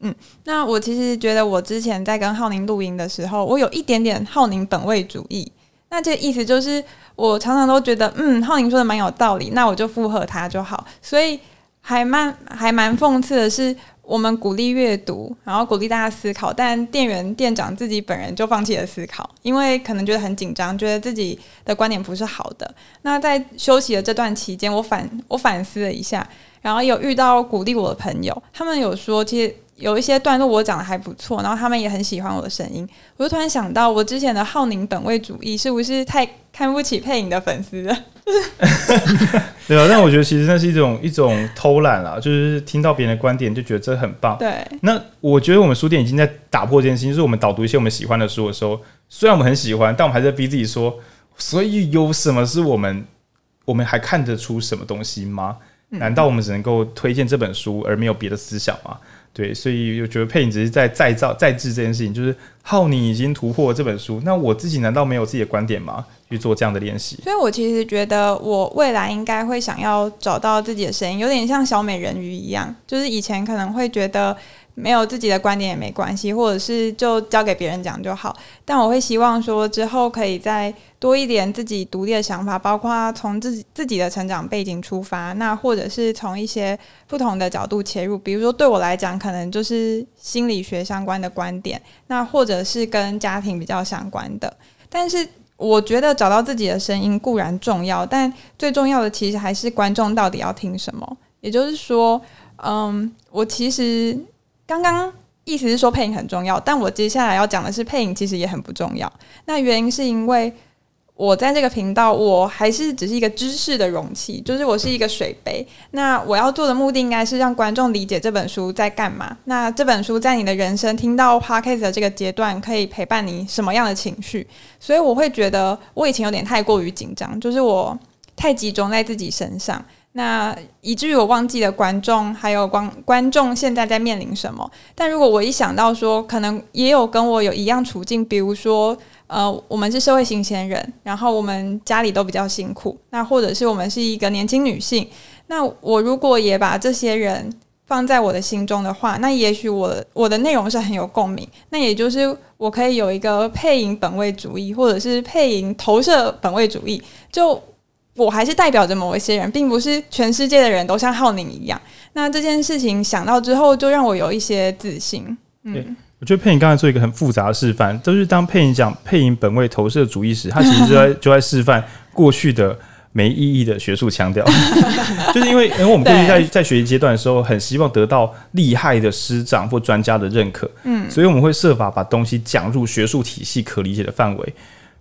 嗯，那我其实觉得，我之前在跟浩宁录音的时候，我有一点点浩宁本位主义。那这意思就是，我常常都觉得，嗯，浩宁说的蛮有道理，那我就附和他就好。所以还蛮还蛮讽刺的是，我们鼓励阅读，然后鼓励大家思考，但店员店长自己本人就放弃了思考，因为可能觉得很紧张，觉得自己的观点不是好的。那在休息的这段期间，我反我反思了一下，然后有遇到鼓励我的朋友，他们有说，其实。有一些段落我讲的还不错，然后他们也很喜欢我的声音。我就突然想到，我之前的浩宁本位主义是不是太看不起配音的粉丝了？对啊，但我觉得其实那是一种一种偷懒啦，就是听到别人的观点就觉得这很棒。对，那我觉得我们书店已经在打破这件事情，就是我们导读一些我们喜欢的书的时候，虽然我们很喜欢，但我们还在逼自己说，所以有什么是我们我们还看得出什么东西吗？难道我们只能够推荐这本书而没有别的思想吗？对，所以我觉得配音只是在再造、再制这件事情，就是浩宁已经突破这本书，那我自己难道没有自己的观点吗？去做这样的练习。所以我其实觉得，我未来应该会想要找到自己的声音，有点像小美人鱼一样，就是以前可能会觉得。没有自己的观点也没关系，或者是就交给别人讲就好。但我会希望说，之后可以再多一点自己独立的想法，包括从自己自己的成长背景出发，那或者是从一些不同的角度切入。比如说对我来讲，可能就是心理学相关的观点，那或者是跟家庭比较相关的。但是我觉得找到自己的声音固然重要，但最重要的其实还是观众到底要听什么。也就是说，嗯，我其实刚刚意思是说配音很重要，但我接下来要讲的是配音其实也很不重要。那原因是因为。我在这个频道，我还是只是一个知识的容器，就是我是一个水杯。那我要做的目的应该是让观众理解这本书在干嘛。那这本书在你的人生听到 Podcast 的这个阶段，可以陪伴你什么样的情绪？所以我会觉得我以前有点太过于紧张，就是我太集中在自己身上，那以至于我忘记了观众还有观观众现在在面临什么。但如果我一想到说，可能也有跟我有一样处境，比如说。呃，我们是社会新鲜人，然后我们家里都比较辛苦，那或者是我们是一个年轻女性，那我如果也把这些人放在我的心中的话，那也许我我的内容是很有共鸣，那也就是我可以有一个配音本位主义，或者是配音投射本位主义，就我还是代表着某一些人，并不是全世界的人都像浩宁一样。那这件事情想到之后，就让我有一些自信，嗯。我觉得佩影刚才做一个很复杂的示范，都是当佩影讲配音本位投射主义时，他其实就在就在示范过去的没意义的学术腔调，就是因为因为我们过去在在学习阶段的时候，很希望得到厉害的师长或专家的认可，嗯，所以我们会设法把东西讲入学术体系可理解的范围。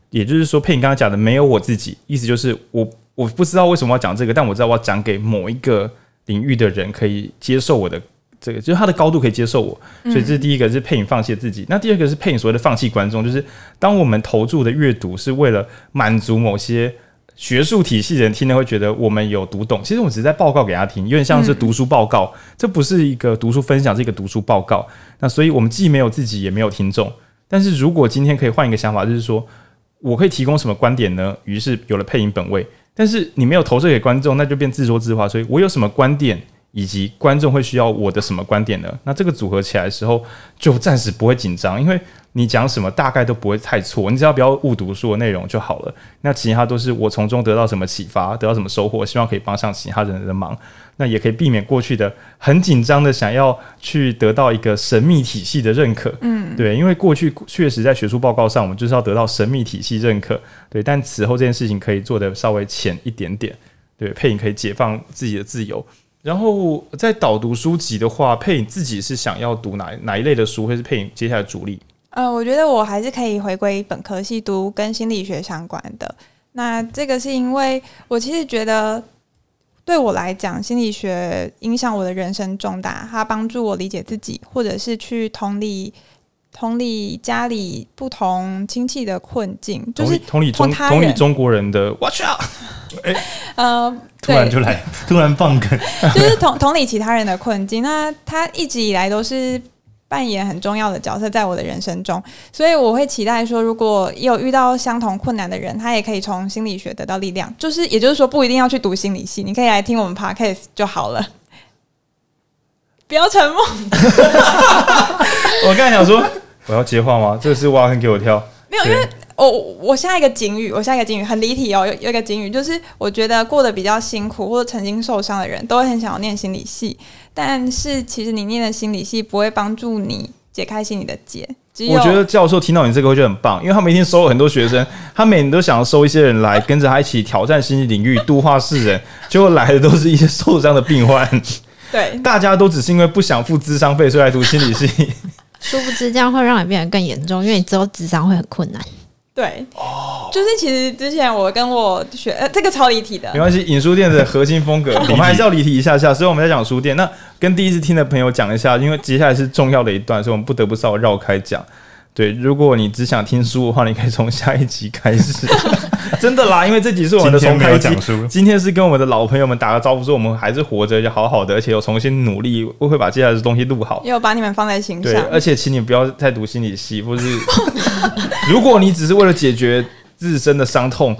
也就是说，佩颖刚刚讲的没有我自己，意思就是我我不知道为什么要讲这个，但我知道我要讲给某一个领域的人可以接受我的。这个就是他的高度可以接受我，所以这是第一个是配影放弃自己。那第二个是配影所谓的放弃观众，就是当我们投注的阅读是为了满足某些学术体系的人听了会觉得我们有读懂，其实我只是在报告给他听，有点像是读书报告，这不是一个读书分享，是一个读书报告。那所以我们既没有自己，也没有听众。但是如果今天可以换一个想法，就是说我可以提供什么观点呢？于是有了配音本位，但是你没有投射给观众，那就变自说自话。所以我有什么观点？以及观众会需要我的什么观点呢？那这个组合起来的时候，就暂时不会紧张，因为你讲什么大概都不会太错，你只要不要误读书的内容就好了。那其他都是我从中得到什么启发，得到什么收获，希望可以帮上其他人的忙。那也可以避免过去的很紧张的想要去得到一个神秘体系的认可。嗯，对，因为过去确实在学术报告上，我们就是要得到神秘体系认可。对，但此后这件事情可以做的稍微浅一点点。对，配影可以解放自己的自由。然后在导读书籍的话，配影自己是想要读哪哪一类的书，会是配影接下来主力？呃，我觉得我还是可以回归本科系读跟心理学相关的。那这个是因为我其实觉得，对我来讲，心理学影响我的人生重大，它帮助我理解自己，或者是去同理同理家里不同亲戚的困境，就是同理中同理中国人的 Watch out！哎，呃。突然就来，突然放梗，就是同同理其他人的困境。那他一直以来都是扮演很重要的角色在我的人生中，所以我会期待说，如果有遇到相同困难的人，他也可以从心理学得到力量。就是也就是说，不一定要去读心理系，你可以来听我们 Podcast 就好了。不要沉默。我刚才想说，我要接话吗？这个是挖坑给我跳。没有，因为。我我下一个警语，我下一个警语很离题哦。有有一个警语，就是我觉得过得比较辛苦或者曾经受伤的人，都会很想要念心理系。但是其实你念的心理系不会帮助你解开心理的结。我觉得教授听到你这个会觉得很棒，因为他每天收了很多学生，他每年都想要收一些人来跟着他一起挑战心理领域，度化世人。结果来的都是一些受伤的病患。对，大家都只是因为不想付智商费，所以来读心理系。殊不知这样会让你变得更严重，因为你之后智商会很困难。对，哦，就是其实之前我跟我学，呃，这个超离体的，没关系。影书店的核心风格，我们还是要离体一下下，所以我们在讲书店。那跟第一次听的朋友讲一下，因为接下来是重要的一段，所以我们不得不稍微绕开讲。对，如果你只想听书的话，你可以从下一集开始。真的啦，因为这集是我们的重开讲书。今天是跟我们的老朋友们打个招呼，说我们还是活着，就好好的，而且有重新努力，我会把接下来的东西录好。也有把你们放在心上。对，而且请你不要再读心理系，或是 如果你只是为了解决自身的伤痛，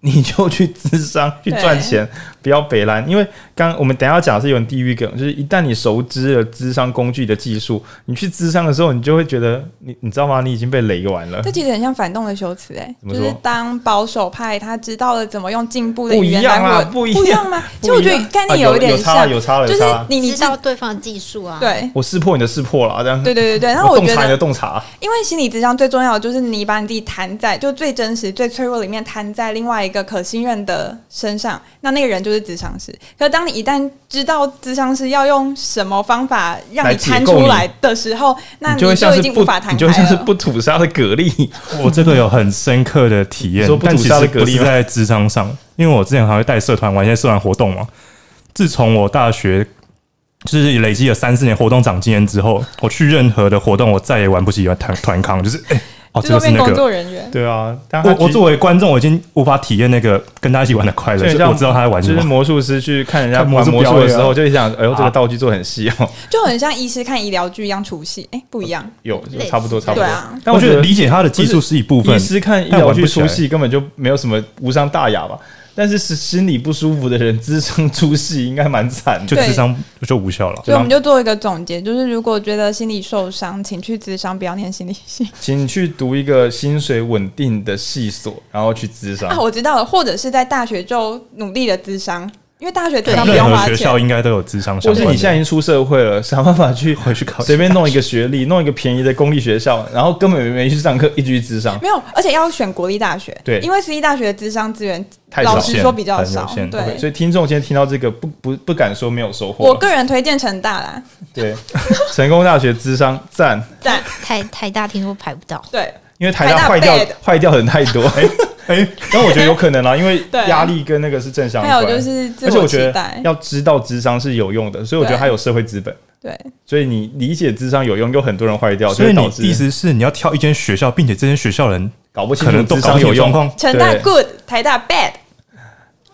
你就去智商去赚钱，不要北烂。因为刚我们等一下要讲的是有点地狱梗，就是一旦你熟知了智商工具的技术，你去智商的时候，你就会觉得你你知道吗？你已经被雷完了。这其实很像反动的修辞，哎？就是当保守派他知道了怎么用进步的语不一样啊，不一样吗？其实我觉得概念有一点像，啊、有差了，有差了，就是你你知道对方的技术啊，对，我识破你的识破了，这样。对对对对，然后我觉得洞察你的洞察，因为心理智商最重要的就是你把你自己弹在就最真实、最脆弱里面弹在另外一个可信任的。的身上，那那个人就是咨商师。可是当你一旦知道智商师要用什么方法让你摊出来的时候，那你就已经无法谈。你就像是不吐沙的蛤蜊。我这个有很深刻的体验，但其实不是在智商上，因为我之前还会带社团玩一些社团活动嘛。自从我大学就是累积了三四年活动长经验之后，我去任何的活动，我再也玩不起团团康，就是哎。欸哦，这个是那个工作人员。对啊，我我作为观众，我已经无法体验那个跟他一起玩的快乐。所以我知道他在玩什么。就是魔术师去看人家玩魔术的时候，就想，哎呦，这个道具做很细哦，就很像医师看医疗剧一样出戏。哎，不一样，有差不多，差不多。对啊，但我觉得理解他的技术是一部分。医师看医疗剧出戏根本就没有什么无伤大雅吧。但是是心里不舒服的人，智商出戏应该蛮惨，就智商就无效了。所以我们就做一个总结，就是如果觉得心理受伤，请去智商，不要念心理系，请去读一个薪水稳定的系所，然后去智商。啊，我知道了，或者是在大学就努力的智商。因为大学对，任何学校应该都有智商。或是你现在已经出社会了，想办法去 回去考，随便弄一个学历，弄一个便宜的公立学校，然后根本没去上课，一直去智商。没有，而且要选国立大学。对，因为私立大学的智商资源，太老实说比较少。对，所以听众今天听到这个，不不不敢说没有收获。我个人推荐成大啦。对，成功大学智商赞赞。台台大听说排不到。对，因为台大坏掉坏掉的人太多。哎，但我觉得有可能啊，因为压力跟那个是正相关。还有就是，而且我觉得要知道智商是有用的，所以我觉得它有社会资本。对，所以你理解智商有用，有很多人坏掉，所以你意思是你要挑一间学校，并且这间学校人搞不清楚智商有用。成大 good，台大 bad。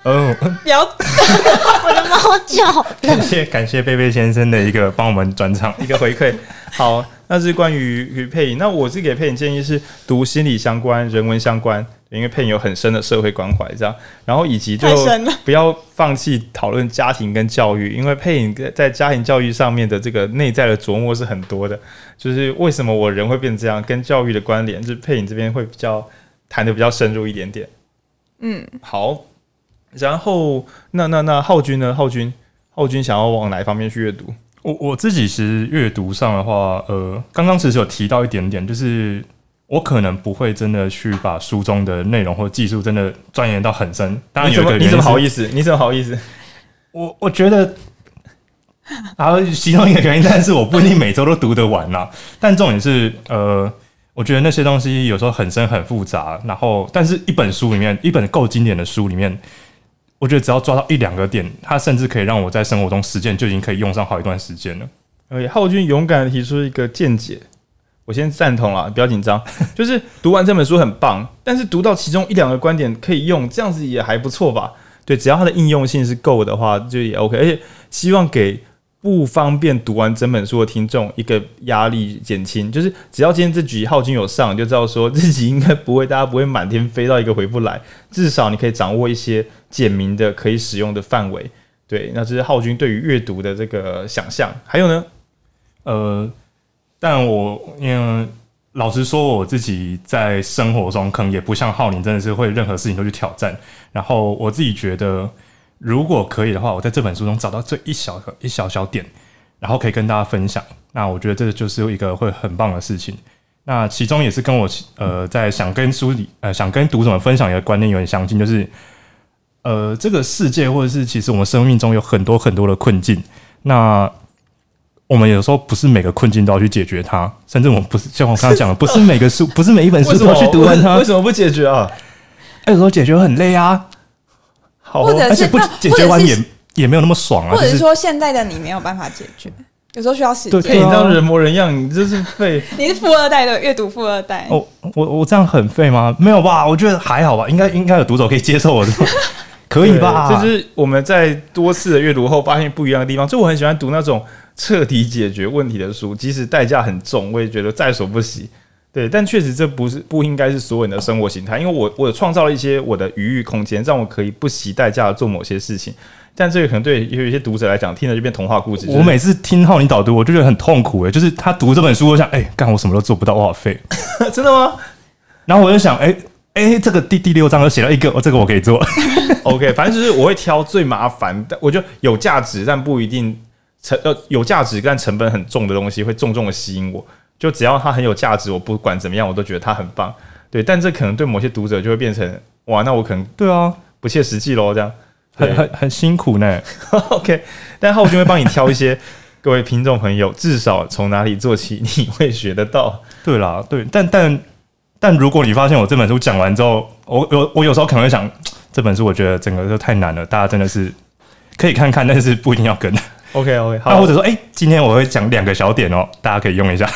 嗯，不要 我的猫叫。感谢感谢贝贝先生的一个帮我们转场 一个回馈。好，那是关于于配影。那我是给配影建议是读心理相关、人文相关。因为配影有很深的社会关怀，这样，然后以及就不要放弃讨论家庭跟教育，因为配影在家庭教育上面的这个内在的琢磨是很多的，就是为什么我人会变这样，跟教育的关联，就是配影这边会比较谈的比较深入一点点。嗯，好，然后那那那浩君呢？浩君，浩君想要往哪一方面去阅读？我我自己其实阅读上的话，呃，刚刚其实有提到一点点，就是。我可能不会真的去把书中的内容或技术真的钻研到很深。当然有一个，你怎么好意思？你怎么好意思？我我觉得，然后其中一个原因，但是我不一定每周都读得完啦。但重点是，呃，我觉得那些东西有时候很深很复杂。然后，但是一本书里面，一本够经典的书里面，我觉得只要抓到一两个点，它甚至可以让我在生活中实践，就已经可以用上好一段时间了。而且浩君勇敢的提出一个见解。我先赞同了，不要紧张。就是读完这本书很棒，但是读到其中一两个观点可以用，这样子也还不错吧？对，只要它的应用性是够的话，就也 OK。而且希望给不方便读完整本书的听众一个压力减轻，就是只要今天这局浩君有上，就知道说自己应该不会，大家不会满天飞到一个回不来。至少你可以掌握一些简明的可以使用的范围。对，那这是浩君对于阅读的这个想象。还有呢，呃。但我因为老实说，我自己在生活中可能也不像浩宁，真的是会任何事情都去挑战。然后我自己觉得，如果可以的话，我在这本书中找到这一小个一小小点，然后可以跟大家分享。那我觉得这就是一个会很棒的事情。那其中也是跟我呃在想跟书里呃想跟读者们分享一个观念有点相近，就是呃这个世界或者是其实我们生命中有很多很多的困境。那我们有时候不是每个困境都要去解决它，甚至我们不是像我刚刚讲的，不是每个书，不是每一本书都要去读完它。为什么不解决啊？有时候解决很累啊，好，或者是而且不解决完也也没有那么爽啊。或者是说，现在的你没有办法解决，有时候需要时间。对，你这样人模人样，你这是废。你是富二代的阅读富二代。哦，我我这样很废吗？没有吧？我觉得还好吧，应该应该有读者可以接受我的，可以吧？就是我们在多次的阅读后，发现不一样的地方。就我很喜欢读那种。彻底解决问题的书，即使代价很重，我也觉得在所不惜。对，但确实这不是不应该是所有人的生活形态，因为我我有创造了一些我的余裕空间，让我可以不惜代价的做某些事情。但这个可能对有一些读者来讲，听了就变童话故事。我每次听浩你导读，我就觉得很痛苦诶，就是他读这本书，我想，哎、欸，干我什么都做不到，我好废，真的吗？然后我就想，哎、欸、哎、欸，这个第第六章又写了一个，我这个我可以做。OK，反正就是我会挑最麻烦，但我觉得有价值但不一定成呃有价值但成本很重的东西，会重重的吸引我。就只要它很有价值，我不管怎么样，我都觉得它很棒。对，但这可能对某些读者就会变成哇，那我可能对啊，不切实际喽，这样。很很很辛苦呢，OK，但浩君会帮你挑一些，各位听众朋友，至少从哪里做起，你会学得到。对啦，对，但但但如果你发现我这本书讲完之后，我有我有时候可能会想，这本书我觉得整个都太难了，大家真的是可以看看，但是不一定要跟。OK OK，那或者说，哎、欸，今天我会讲两个小点哦，大家可以用一下。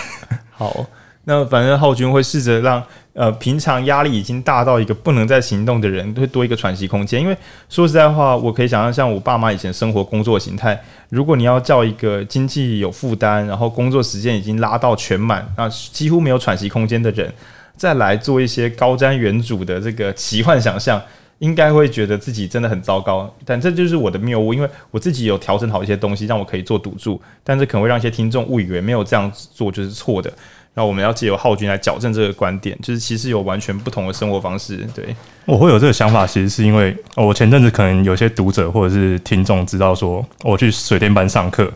好，那反正浩君会试着让。呃，平常压力已经大到一个不能再行动的人，会多一个喘息空间。因为说实在话，我可以想象，像我爸妈以前生活工作形态，如果你要叫一个经济有负担，然后工作时间已经拉到全满，那几乎没有喘息空间的人，再来做一些高瞻远瞩的这个奇幻想象，应该会觉得自己真的很糟糕。但这就是我的谬误，因为我自己有调整好一些东西，让我可以做赌注，但是可能会让一些听众误以为没有这样做就是错的。那我们要借由浩君来矫正这个观点，就是其实有完全不同的生活方式。对，我会有这个想法，其实是因为我前阵子可能有些读者或者是听众知道说我去水电班上课，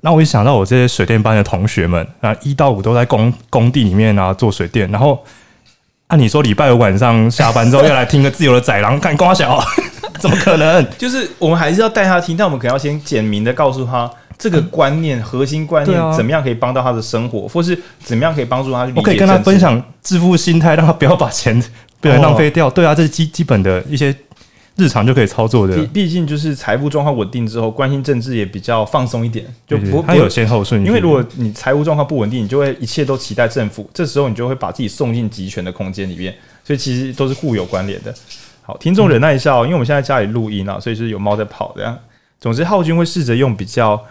那我一想到我这些水电班的同学们那，一到五都在工工地里面啊做水电，然后按你说礼拜五晚上下班之后要来听个自由的宰狼看瓜小，怎么可能？就是我们还是要带他听，但我们可能要先简明的告诉他。这个观念、嗯、核心观念怎么样可以帮到他的生活，啊、或是怎么样可以帮助他去？我可以跟他分享致富心态，让他不要把钱不要浪费掉。对啊，这是基基本的一些日常就可以操作的。毕竟就是财务状况稳定之后，关心政治也比较放松一点，就不对对对，他有先后顺序。因为如果你财务状况不稳定，你就会一切都期待政府，这时候你就会把自己送进集权的空间里面。所以其实都是互有关联的。好，听众忍耐一下哦，因为我们现在家里录音啊，所以是有猫在跑这样。总之，浩君会试着用比较。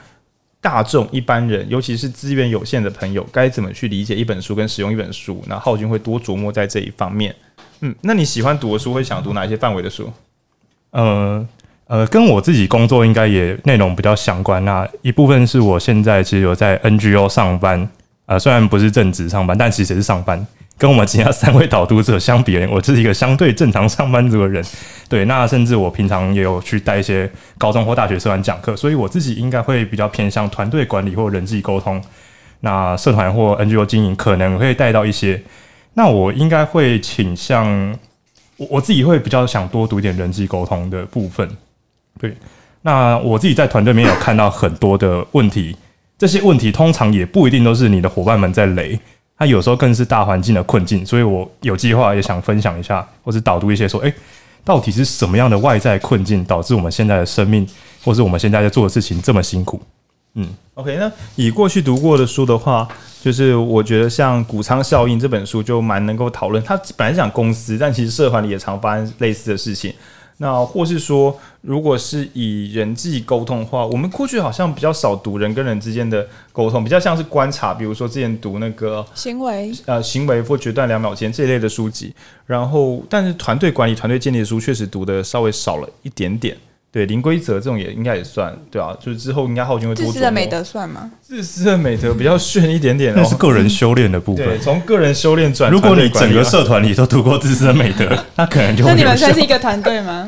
大众一般人，尤其是资源有限的朋友，该怎么去理解一本书跟使用一本书？那浩君会多琢磨在这一方面。嗯，那你喜欢读的书，会想读哪一些范围的书？呃呃，跟我自己工作应该也内容比较相关。那一部分是我现在其实有在 NGO 上班，呃，虽然不是正职上班，但其实是上班。跟我们其他三位导读者相比，我是一个相对正常上班族的人。对，那甚至我平常也有去带一些高中或大学社团讲课，所以我自己应该会比较偏向团队管理或人际沟通。那社团或 NGO 经营可能会带到一些。那我应该会倾向我我自己会比较想多读一点人际沟通的部分。对，那我自己在团队里面有看到很多的问题，这些问题通常也不一定都是你的伙伴们在雷。它有时候更是大环境的困境，所以我有计划也想分享一下，或是导读一些说，诶、到底是什么样的外在困境导致我们现在的生命，或是我们现在在做的事情这么辛苦？嗯，OK，那以过去读过的书的话，就是我觉得像《谷仓效应》这本书就蛮能够讨论。它本来是讲公司，但其实社团里也常发生类似的事情。那或是说，如果是以人际沟通的话，我们过去好像比较少读人跟人之间的沟通，比较像是观察。比如说之前读那个行为，呃，行为或决断两秒间这一类的书籍。然后，但是团队管理、团队建立的书确实读的稍微少了一点点。对，零规则这种也应该也算，对啊，就是之后应该浩君会多。自私的美德算吗？自私的美德比较炫一点点，那是个人修炼的部分。对，从个人修炼转。如果你整个社团里都读过自私的美德，那可能就会。那你们算是一个团队吗？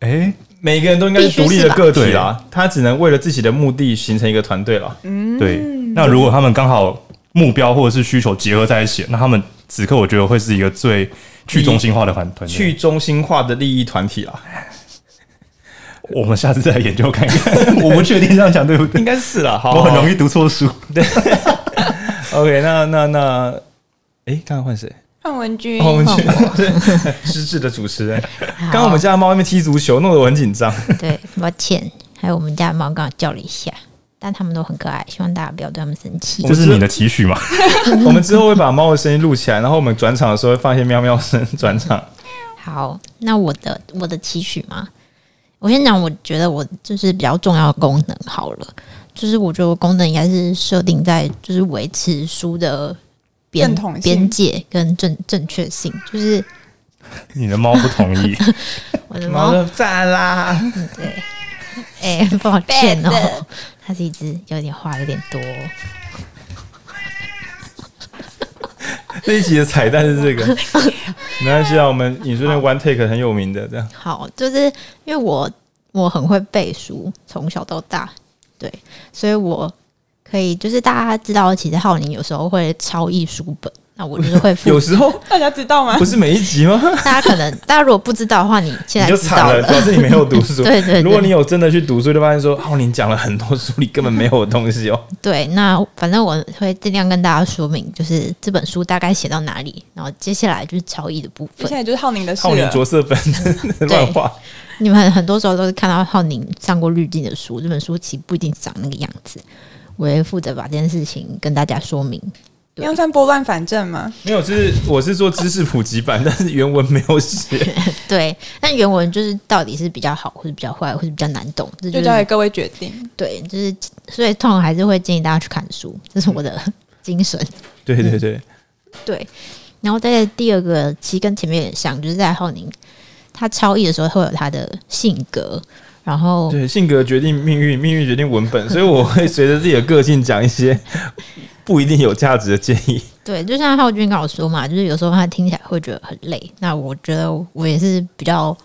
哎、欸，每个人都应该是独立的个体啦，他只能为了自己的目的形成一个团队了。嗯，对。那如果他们刚好目标或者是需求结合在一起，那他们此刻我觉得会是一个最去中心化的团团去中心化的利益团体啦。我们下次再来研究看看，我不确定这样讲对不对？应该是啦，好，我很容易读错书。对，OK，那那那，哎、欸，刚刚换谁？范文君，范文君，失智的主持人。刚刚我们家的猫外面踢足球，弄得我很紧张。对，抱歉。还有我们家的猫刚刚叫了一下，但他们都很可爱，希望大家不要对他们生气。这是你的期许吗？我们之后会把猫的声音录起来，然后我们转场的时候会放一些喵喵声转场。好，那我的我的期许吗？我先讲，我觉得我就是比较重要的功能好了，就是我觉得我功能应该是设定在就是维持书的边边界跟正正确性，就是你的猫不同意，我的猫，的赞啦！对，哎、抱歉哦，它是一只有点话有点多。这一集的彩蛋是这个，没关系啊，我们你说那 one take 很有名的这样。好，就是因为我我很会背书，从小到大，对，所以我可以就是大家知道，其实浩宁有时候会抄译书本。那我就是会有时候大家知道吗？不是每一集吗？大家可能大家如果不知道的话，你 现在就惨了，主要是你没有读书。对，对对，如果你有真的去读书，就发现说哦，你讲了很多书里根本没有的东西哦。对，那反正我会尽量跟大家说明，就是这本书大概写到哪里，然后接下来就是超译的部分。现在就是浩宁的事浩宁着色本乱画。你们很多时候都是看到浩宁上过滤镜的书，这本书其实不一定长那个样子。我也负责把这件事情跟大家说明。你要算拨乱反正吗？没有，就是我是做知识普及版，但是原文没有写。对，但原文就是到底是比较好，或是比较坏，或是比较难懂，这就交给各位决定。对，就是所以通常还是会建议大家去看书，这是我的精神。对对对、嗯、对。然后在第二个，其实跟前面有点像，就是在浩宁他超译的时候会有他的性格，然后对性格决定命运，命运决定文本，所以我会随着自己的个性讲一些。不一定有价值的建议。对，就像浩君跟我说嘛，就是有时候他听起来会觉得很累。那我觉得我也是比较，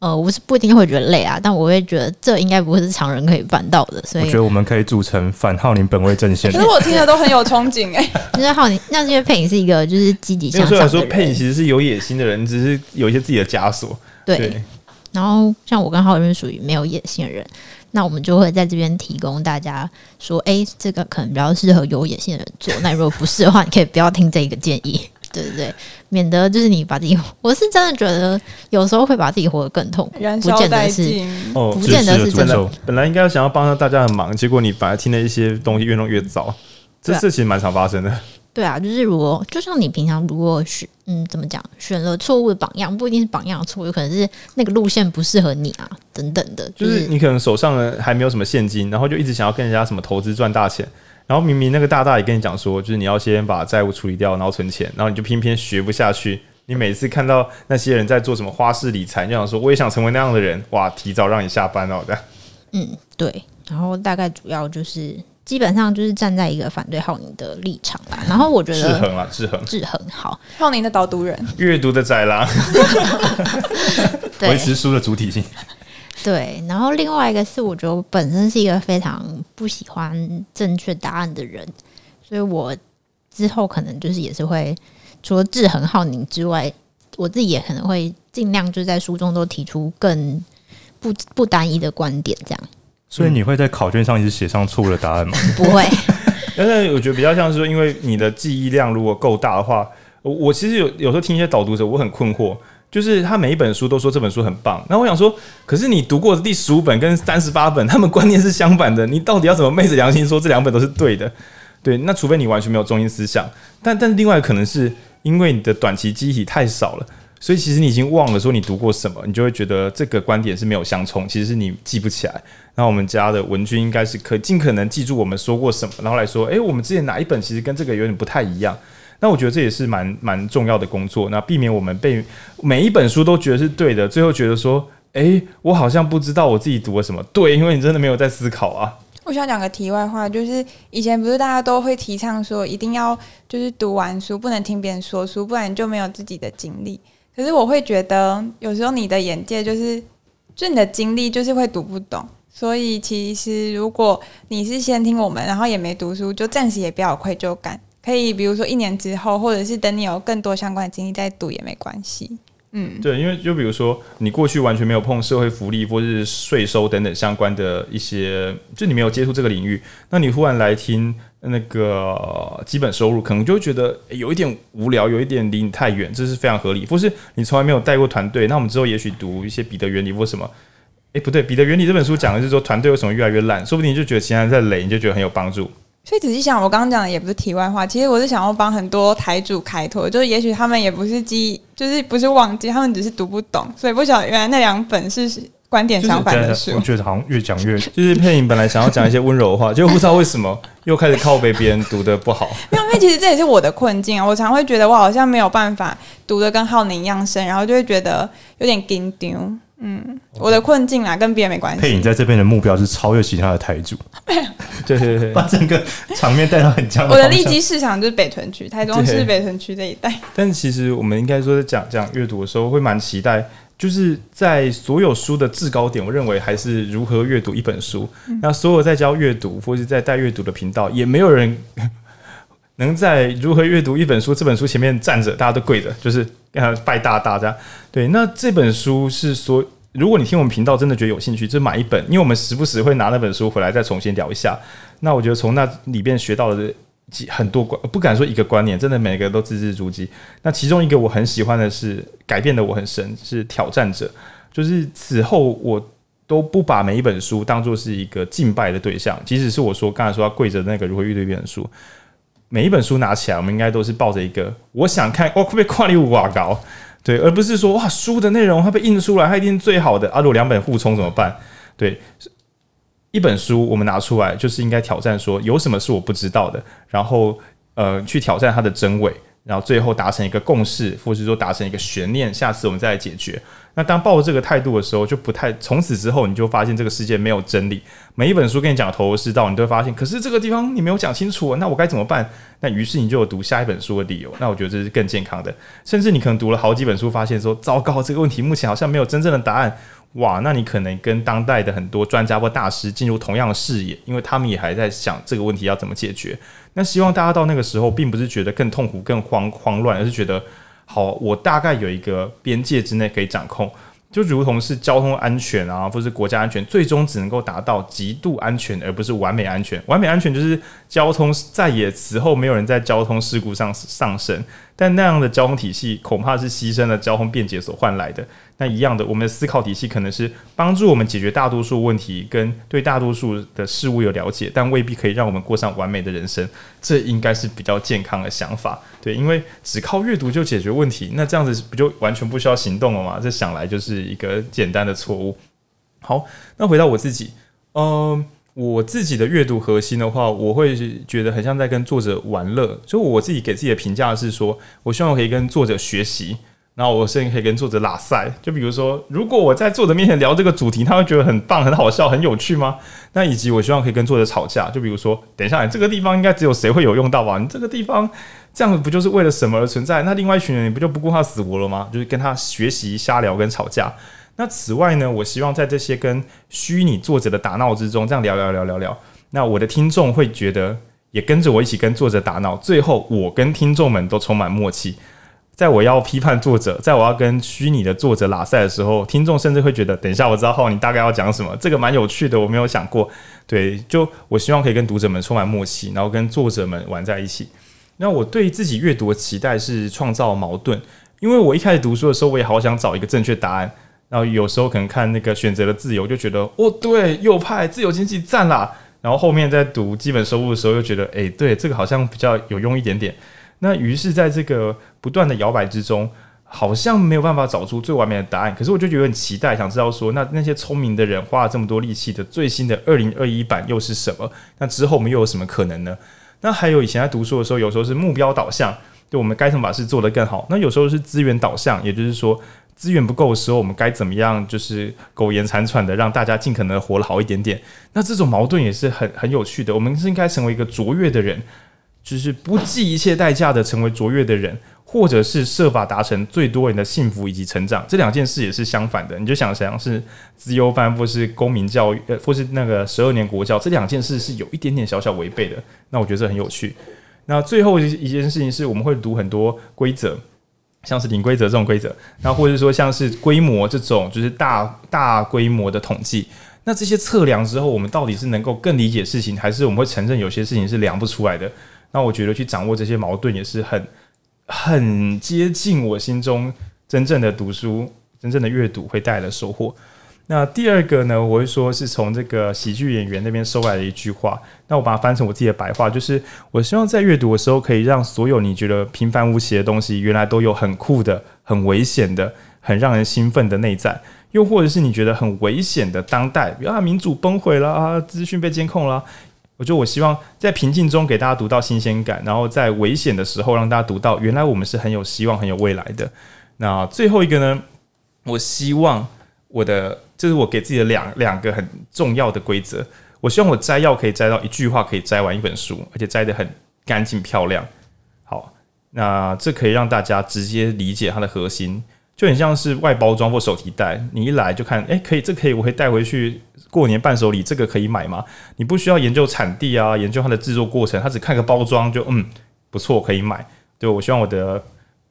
呃，我是不一定会觉得累啊，但我会觉得这应该不会是常人可以办到的。所以我觉得我们可以组成反浩宁本位阵线。可是我听的都很有憧憬哎、欸，因 为浩宁，那是因为佩影是一个就是积极向上的人。说佩影其实是有野心的人，只是有一些自己的枷锁。对。对然后像我跟浩君属于没有野心的人。那我们就会在这边提供大家说，哎、欸，这个可能比较适合有野心的人做。那如果不是的话，你可以不要听这一个建议，对对对，免得就是你把自己，我是真的觉得有时候会把自己活得更痛苦，不见得是，哦，不见得是真的。本来应该想要帮大家的忙，结果你反而听了一些东西越弄越糟，这事情蛮常发生的。对啊，就是如果就像你平常如果选，嗯，怎么讲，选了错误的榜样，不一定是榜样的错，有可能是那个路线不适合你啊，等等的。就是、就是、你可能手上呢还没有什么现金，然后就一直想要跟人家什么投资赚大钱，然后明明那个大大也跟你讲说，就是你要先把债务处理掉，然后存钱，然后你就偏偏学不下去。你每次看到那些人在做什么花式理财，你就想说我也想成为那样的人，哇，提早让你下班哦这样。嗯，对，然后大概主要就是。基本上就是站在一个反对浩宁的立场吧，然后我觉得制衡啊，制衡，制衡好。浩宁的导读人，阅读的宰狼，维持书的主体性。对，然后另外一个是，我觉得我本身是一个非常不喜欢正确答案的人，所以我之后可能就是也是会除了制衡浩宁之外，我自己也可能会尽量就在书中都提出更不不单一的观点，这样。所以你会在考卷上一直写上错误的答案吗？不会，但是我觉得比较像是说，因为你的记忆量如果够大的话，我我其实有有时候听一些导读者，我很困惑，就是他每一本书都说这本书很棒，那我想说，可是你读过的第十五本跟三十八本，他们观念是相反的，你到底要怎么昧着良心说这两本都是对的？对，那除非你完全没有中心思想，但但是另外可能是因为你的短期记忆太少了。所以其实你已经忘了说你读过什么，你就会觉得这个观点是没有相冲，其实是你记不起来。那我们家的文君应该是可尽可能记住我们说过什么，然后来说，诶，我们之前哪一本其实跟这个有点不太一样。那我觉得这也是蛮蛮重要的工作，那避免我们被每一本书都觉得是对的，最后觉得说，诶，我好像不知道我自己读了什么。对，因为你真的没有在思考啊。我想讲个题外话，就是以前不是大家都会提倡说，一定要就是读完书，不能听别人说书，不然就没有自己的经历。可是我会觉得，有时候你的眼界就是，就你的经历就是会读不懂。所以其实如果你是先听我们，然后也没读书，就暂时也不要有愧疚感。可以比如说一年之后，或者是等你有更多相关的经历再读也没关系。嗯，对，因为就比如说你过去完全没有碰社会福利或是税收等等相关的一些，就你没有接触这个领域，那你忽然来听那个基本收入，可能就会觉得有一点无聊，有一点离你太远，这是非常合理。或是你从来没有带过团队，那我们之后也许读一些彼得原理或什么，哎，不对，彼得原理这本书讲的是说团队为什么越来越烂，说不定你就觉得其他人在累，你就觉得很有帮助。所以仔细想，我刚刚讲的也不是题外话。其实我是想要帮很多台主开脱，就是也许他们也不是记，就是不是忘记，他们只是读不懂，所以不晓得原来那两本是观点相反的书。我觉得好像越讲越，就是佩影本来想要讲一些温柔的话，结果不知道为什么又开始靠背别人读的不好。没有，因为其实这也是我的困境啊。我常会觉得我好像没有办法读的跟浩宁一样深，然后就会觉得有点紧张。嗯，我的困境啊，跟别人没关系。佩影在这边的目标是超越其他的台主，对对对，把整个场面带到很僵。我的利基市场就是北屯区，台中市北屯区这一带。但其实我们应该说，在讲讲阅读的时候，会蛮期待，就是在所有书的制高点，我认为还是如何阅读一本书。嗯、那所有在教阅读或是在带阅读的频道，也没有人能在如何阅读一本书这本书前面站着，大家都跪着，就是。呃，拜大大家对。那这本书是说，如果你听我们频道真的觉得有兴趣，就买一本，因为我们时不时会拿那本书回来再重新聊一下。那我觉得从那里边学到的几很多观，不敢说一个观念，真的每个都字字珠玑。那其中一个我很喜欢的是改变的我很深，是挑战者。就是此后我都不把每一本书当做是一个敬拜的对象，即使是我说刚才说要跪着那个如何阅读一本书。每一本书拿起来，我们应该都是抱着一个我想看，哦，会不会跨立哇高？对，而不是说哇，书的内容它被印出来，它一定是最好的。啊，如果两本互冲怎么办？对，一本书我们拿出来，就是应该挑战说有什么是我不知道的，然后呃，去挑战它的真伪。然后最后达成一个共识，或是说达成一个悬念，下次我们再来解决。那当抱着这个态度的时候，就不太从此之后，你就发现这个世界没有真理。每一本书跟你讲头头是道，你都会发现，可是这个地方你没有讲清楚，那我该怎么办？那于是你就有读下一本书的理由。那我觉得这是更健康的。甚至你可能读了好几本书，发现说糟糕，这个问题目前好像没有真正的答案。哇，那你可能跟当代的很多专家或大师进入同样的视野，因为他们也还在想这个问题要怎么解决。那希望大家到那个时候，并不是觉得更痛苦、更慌慌乱，而是觉得好，我大概有一个边界之内可以掌控。就如同是交通安全啊，或是国家安全，最终只能够达到极度安全，而不是完美安全。完美安全就是交通再也此后没有人在交通事故上上升，但那样的交通体系恐怕是牺牲了交通便捷所换来的。那一样的，我们的思考体系可能是帮助我们解决大多数问题，跟对大多数的事物有了解，但未必可以让我们过上完美的人生。这应该是比较健康的想法。对，因为只靠阅读就解决问题，那这样子不就完全不需要行动了吗？这想来就是一个简单的错误。好，那回到我自己，嗯、我自己的阅读核心的话，我会觉得很像在跟作者玩乐。所以我自己给自己的评价是说，我希望我可以跟作者学习，然后我甚至可以跟作者拉赛。就比如说，如果我在作者面前聊这个主题，他会觉得很棒、很好笑、很有趣吗？那以及我希望可以跟作者吵架。就比如说，等一下，你这个地方应该只有谁会有用到吧？你这个地方。这样子不就是为了什么而存在？那另外一群人你不就不顾他死活了吗？就是跟他学习瞎聊跟吵架。那此外呢，我希望在这些跟虚拟作者的打闹之中，这样聊聊聊聊聊，那我的听众会觉得也跟着我一起跟作者打闹。最后，我跟听众们都充满默契。在我要批判作者，在我要跟虚拟的作者拉赛的时候，听众甚至会觉得，等一下我知道后你大概要讲什么，这个蛮有趣的，我没有想过。对，就我希望可以跟读者们充满默契，然后跟作者们玩在一起。那我对自己阅读的期待是创造矛盾，因为我一开始读书的时候，我也好想找一个正确答案。然后有时候可能看那个选择的自由，就觉得哦，对，右派自由经济赞啦。然后后面在读基本收入的时候，又觉得诶，对，这个好像比较有用一点点。那于是在这个不断的摇摆之中，好像没有办法找出最完美的答案。可是我就觉得很期待，想知道说，那那些聪明的人花了这么多力气的最新的二零二一版又是什么？那之后我们又有什么可能呢？那还有以前在读书的时候，有时候是目标导向，就我们该怎么把事做得更好。那有时候是资源导向，也就是说资源不够的时候，我们该怎么样，就是苟延残喘的让大家尽可能活得好一点点。那这种矛盾也是很很有趣的。我们是应该成为一个卓越的人，就是不计一切代价的成为卓越的人。或者是设法达成最多人的幸福以及成长，这两件事也是相反的。你就想想是资优班，或是公民教育，呃，或是那个十二年国教，这两件事是有一点点小小违背的。那我觉得这很有趣。那最后一件事情是我们会读很多规则，像是零规则这种规则，那或者说像是规模这种，就是大大规模的统计。那这些测量之后，我们到底是能够更理解事情，还是我们会承认有些事情是量不出来的？那我觉得去掌握这些矛盾也是很。很接近我心中真正的读书、真正的阅读会带来的收获。那第二个呢，我会说是从这个喜剧演员那边收来的一句话。那我把它翻成我自己的白话，就是我希望在阅读的时候，可以让所有你觉得平凡无奇的东西，原来都有很酷的、很危险的、很让人兴奋的内在，又或者是你觉得很危险的当代，比如啊民主崩毁了啊，资讯被监控了。我觉得我希望在平静中给大家读到新鲜感，然后在危险的时候让大家读到原来我们是很有希望、很有未来的。那最后一个呢？我希望我的这、是我给自己的两两个很重要的规则。我希望我摘要可以摘到一句话，可以摘完一本书，而且摘得很干净漂亮。好，那这可以让大家直接理解它的核心，就很像是外包装或手提袋。你一来就看，诶，可以，这可以，我可以带回去过年伴手礼。这个可以买吗？你不需要研究产地啊，研究它的制作过程，它只看个包装就嗯不错，可以买。对，我希望我的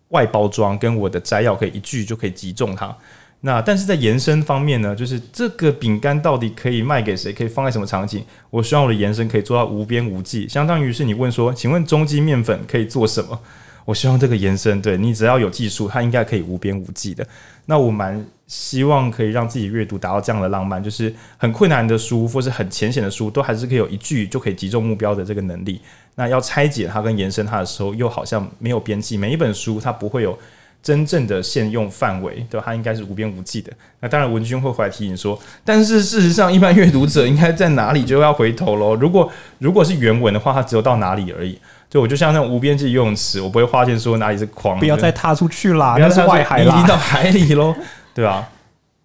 外包装跟我的摘要可以一句就可以击中它。那但是在延伸方面呢，就是这个饼干到底可以卖给谁？可以放在什么场景？我希望我的延伸可以做到无边无际，相当于是你问说，请问中筋面粉可以做什么？我希望这个延伸，对你只要有技术，它应该可以无边无际的。那我蛮希望可以让自己阅读达到这样的浪漫，就是很困难的书或是很浅显的书，都还是可以有一句就可以击中目标的这个能力。那要拆解它跟延伸它的时候，又好像没有边际，每一本书它不会有。真正的限用范围，对吧？它应该是无边无际的。那当然，文君会回来提醒说，但是事实上，一般阅读者应该在哪里就要回头喽。如果如果是原文的话，它只有到哪里而已。就我就像那种无边际游泳池，我不会发现说哪里是框，不要再踏出去啦，不要是外海啦，你到海里喽，对吧？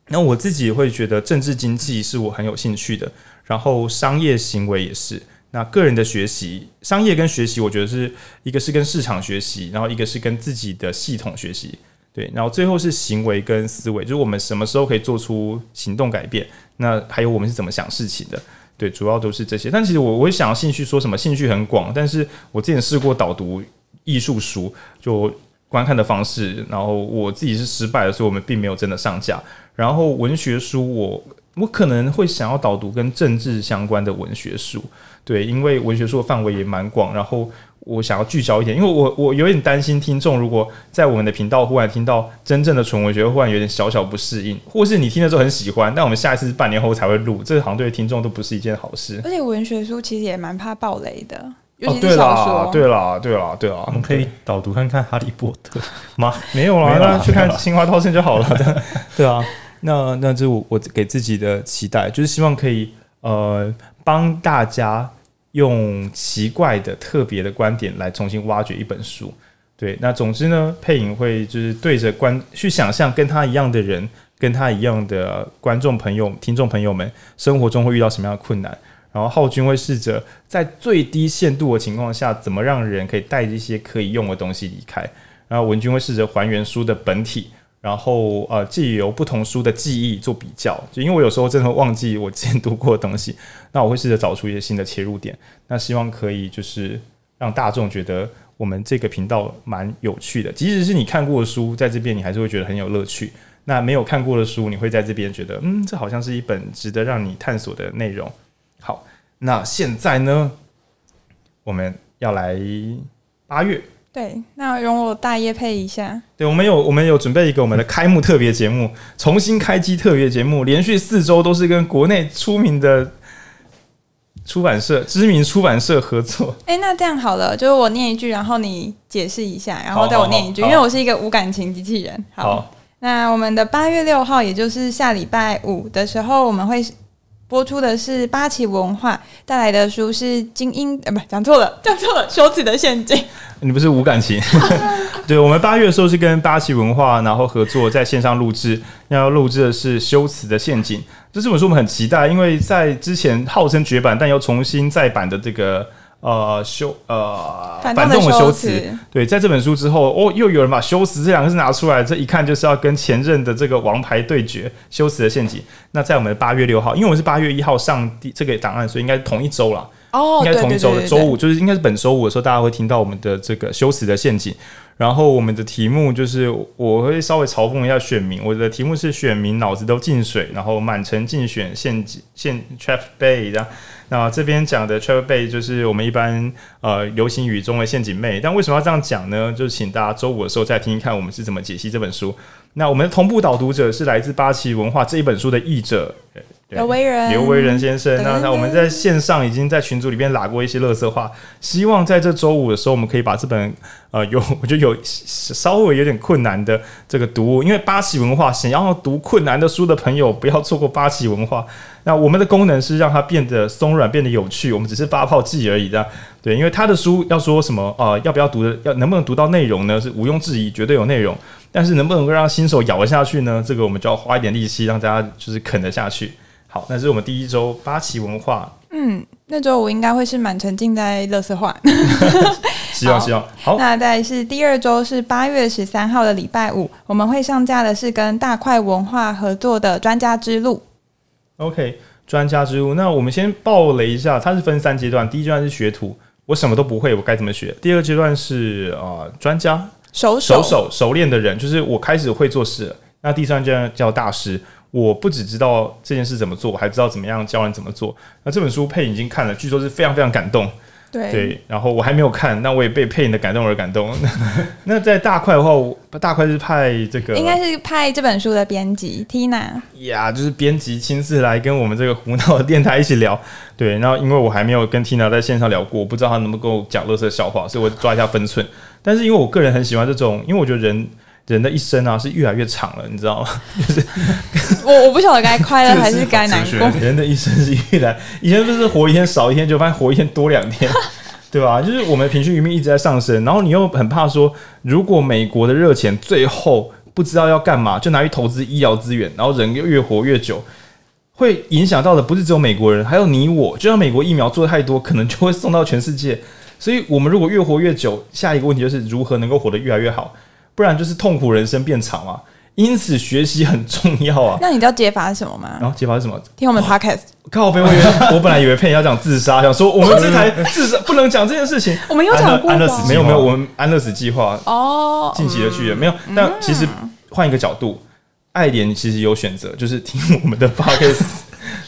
那我自己会觉得政治经济是我很有兴趣的，然后商业行为也是。那个人的学习，商业跟学习，我觉得是一个是跟市场学习，然后一个是跟自己的系统学习，对，然后最后是行为跟思维，就是我们什么时候可以做出行动改变，那还有我们是怎么想事情的，对，主要都是这些。但其实我我会想要兴趣说什么，兴趣很广，但是我之前试过导读艺术书，就观看的方式，然后我自己是失败的，所以我们并没有真的上架。然后文学书，我我可能会想要导读跟政治相关的文学书。对，因为文学书的范围也蛮广，然后我想要聚焦一点，因为我我有点担心听众如果在我们的频道忽然听到真正的纯文学，忽然有点小小不适应，或是你听了之后很喜欢，但我们下一次是半年后才会录，这好像对听众都不是一件好事。而且文学书其实也蛮怕暴雷的，尤其是小说。对啦，对啦，对啦，我们可以导读看看《哈利波特》吗？没有啦，那去看《青花道歉》就好了。对啊，那那这我我给自己的期待就是希望可以呃帮大家。用奇怪的、特别的观点来重新挖掘一本书，对，那总之呢，配影会就是对着观去想象跟他一样的人，跟他一样的观众朋友、听众朋友们，生活中会遇到什么样的困难，然后浩君会试着在最低限度的情况下，怎么让人可以带一些可以用的东西离开，然后文君会试着还原书的本体。然后呃，借由不同书的记忆做比较，就因为我有时候真的忘记我之前读过的东西，那我会试着找出一些新的切入点。那希望可以就是让大众觉得我们这个频道蛮有趣的，即使是你看过的书，在这边你还是会觉得很有乐趣。那没有看过的书，你会在这边觉得，嗯，这好像是一本值得让你探索的内容。好，那现在呢，我们要来八月。对，那容我大业配一下。对，我们有我们有准备一个我们的开幕特别节目，重新开机特别节目，连续四周都是跟国内出名的出版社、知名出版社合作。哎，那这样好了，就是我念一句，然后你解释一下，然后再我念一句，因为我是一个无感情机器人。好，好，那我们的八月六号，也就是下礼拜五的时候，我们会。播出的是八旗文化带来的书是精英，呃，不，讲错了，讲错了，修辞的陷阱。你不是无感情？对，我们八月的时候是跟八旗文化然后合作在线上录制，要录制的是修辞的陷阱。这这本书我们很期待，因为在之前号称绝版但又重新再版的这个。呃，修呃反动的修辞，对，在这本书之后，哦，又有人把修辞这两个字拿出来，这一看就是要跟前任的这个王牌对决，修辞的陷阱。那在我们的八月六号，因为我们是八月一号上第这个档案，所以应该是同一周了。哦，应该是同一周的周五，就是应该是本周五的时候，大家会听到我们的这个修辞的陷阱。然后我们的题目就是，我会稍微嘲讽一下选民，我的题目是选民脑子都进水，然后满城竞选陷阱陷 trap bay 这样。那这边讲的 Travel Bay 就是我们一般呃流行语中的陷阱妹。但为什么要这样讲呢？就是请大家周五的时候再听听看我们是怎么解析这本书。那我们的同步导读者是来自八旗文化这一本书的译者刘维仁，刘维仁先生。对那那我们在线上已经在群组里边拉过一些乐色话，希望在这周五的时候，我们可以把这本呃有 我觉得有稍微有点困难的这个读物，因为八旗文化想要读困难的书的朋友，不要错过八旗文化。那我们的功能是让它变得松软，变得有趣，我们只是发泡剂而已，这样对。因为他的书要说什么呃，要不要读的，要能不能读到内容呢？是毋庸置疑，绝对有内容。但是能不能够让新手咬得下去呢？这个我们就要花一点力气，让大家就是啃得下去。好，那是我们第一周八旗文化。嗯，那周我应该会是蛮沉浸在乐色化。希望希望好。那再是第二周是八月十三号的礼拜五，我们会上架的是跟大块文化合作的专家之路。OK，专家之路。那我们先爆雷一下，它是分三阶段。第一阶段是学徒，我什么都不会，我该怎么学？第二阶段是啊、呃，专家，熟手熟手熟练的人，就是我开始会做事了。那第三阶段叫大师。我不只知道这件事怎么做，我还知道怎么样教人怎么做。那这本书佩已经看了，据说是非常非常感动。对，对，然后我还没有看，那我也被佩你的感动而感动。那在大块的话，大块是派这个，应该是派这本书的编辑 Tina 呀，就是编辑亲自来跟我们这个胡闹的电台一起聊。对，然后因为我还没有跟 Tina 在线上聊过，我不知道他能不能够讲乐色笑话，所以我抓一下分寸。但是因为我个人很喜欢这种，因为我觉得人。人的一生啊是越来越长了，你知道吗？就是我我不晓得该快乐还是该难过。人的一生是越来，以前不是活一天少一天，就发现活一天多两天，对吧？就是我们平均余命一直在上升，然后你又很怕说，如果美国的热钱最后不知道要干嘛，就拿去投资医疗资源，然后人又越活越久，会影响到的不是只有美国人，还有你我。就像美国疫苗做的太多，可能就会送到全世界。所以我们如果越活越久，下一个问题就是如何能够活得越来越好。不然就是痛苦人生变长嘛，因此学习很重要啊。那你知道解法是什么吗？然后解法是什么？听我们 podcast。靠北，我以为我本来以为佩要讲自杀，想说我们这台 自杀不能讲这件事情。我们有讲过安乐死，没有没有，我们安乐死计划哦，晋级的剧没有。但其实换一个角度，爱莲其实有选择，就是听我们的 podcast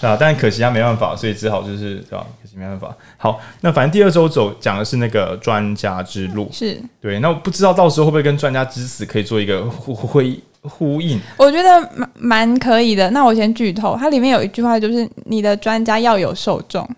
啊，但可惜他没办法，所以只好就是对吧？可惜没办法。好，那反正第二周走讲的是那个专家之路，是对。那我不知道到时候会不会跟专家之死可以做一个呼呼呼应？我觉得蛮蛮可以的。那我先剧透，它里面有一句话，就是你的专家要有受众。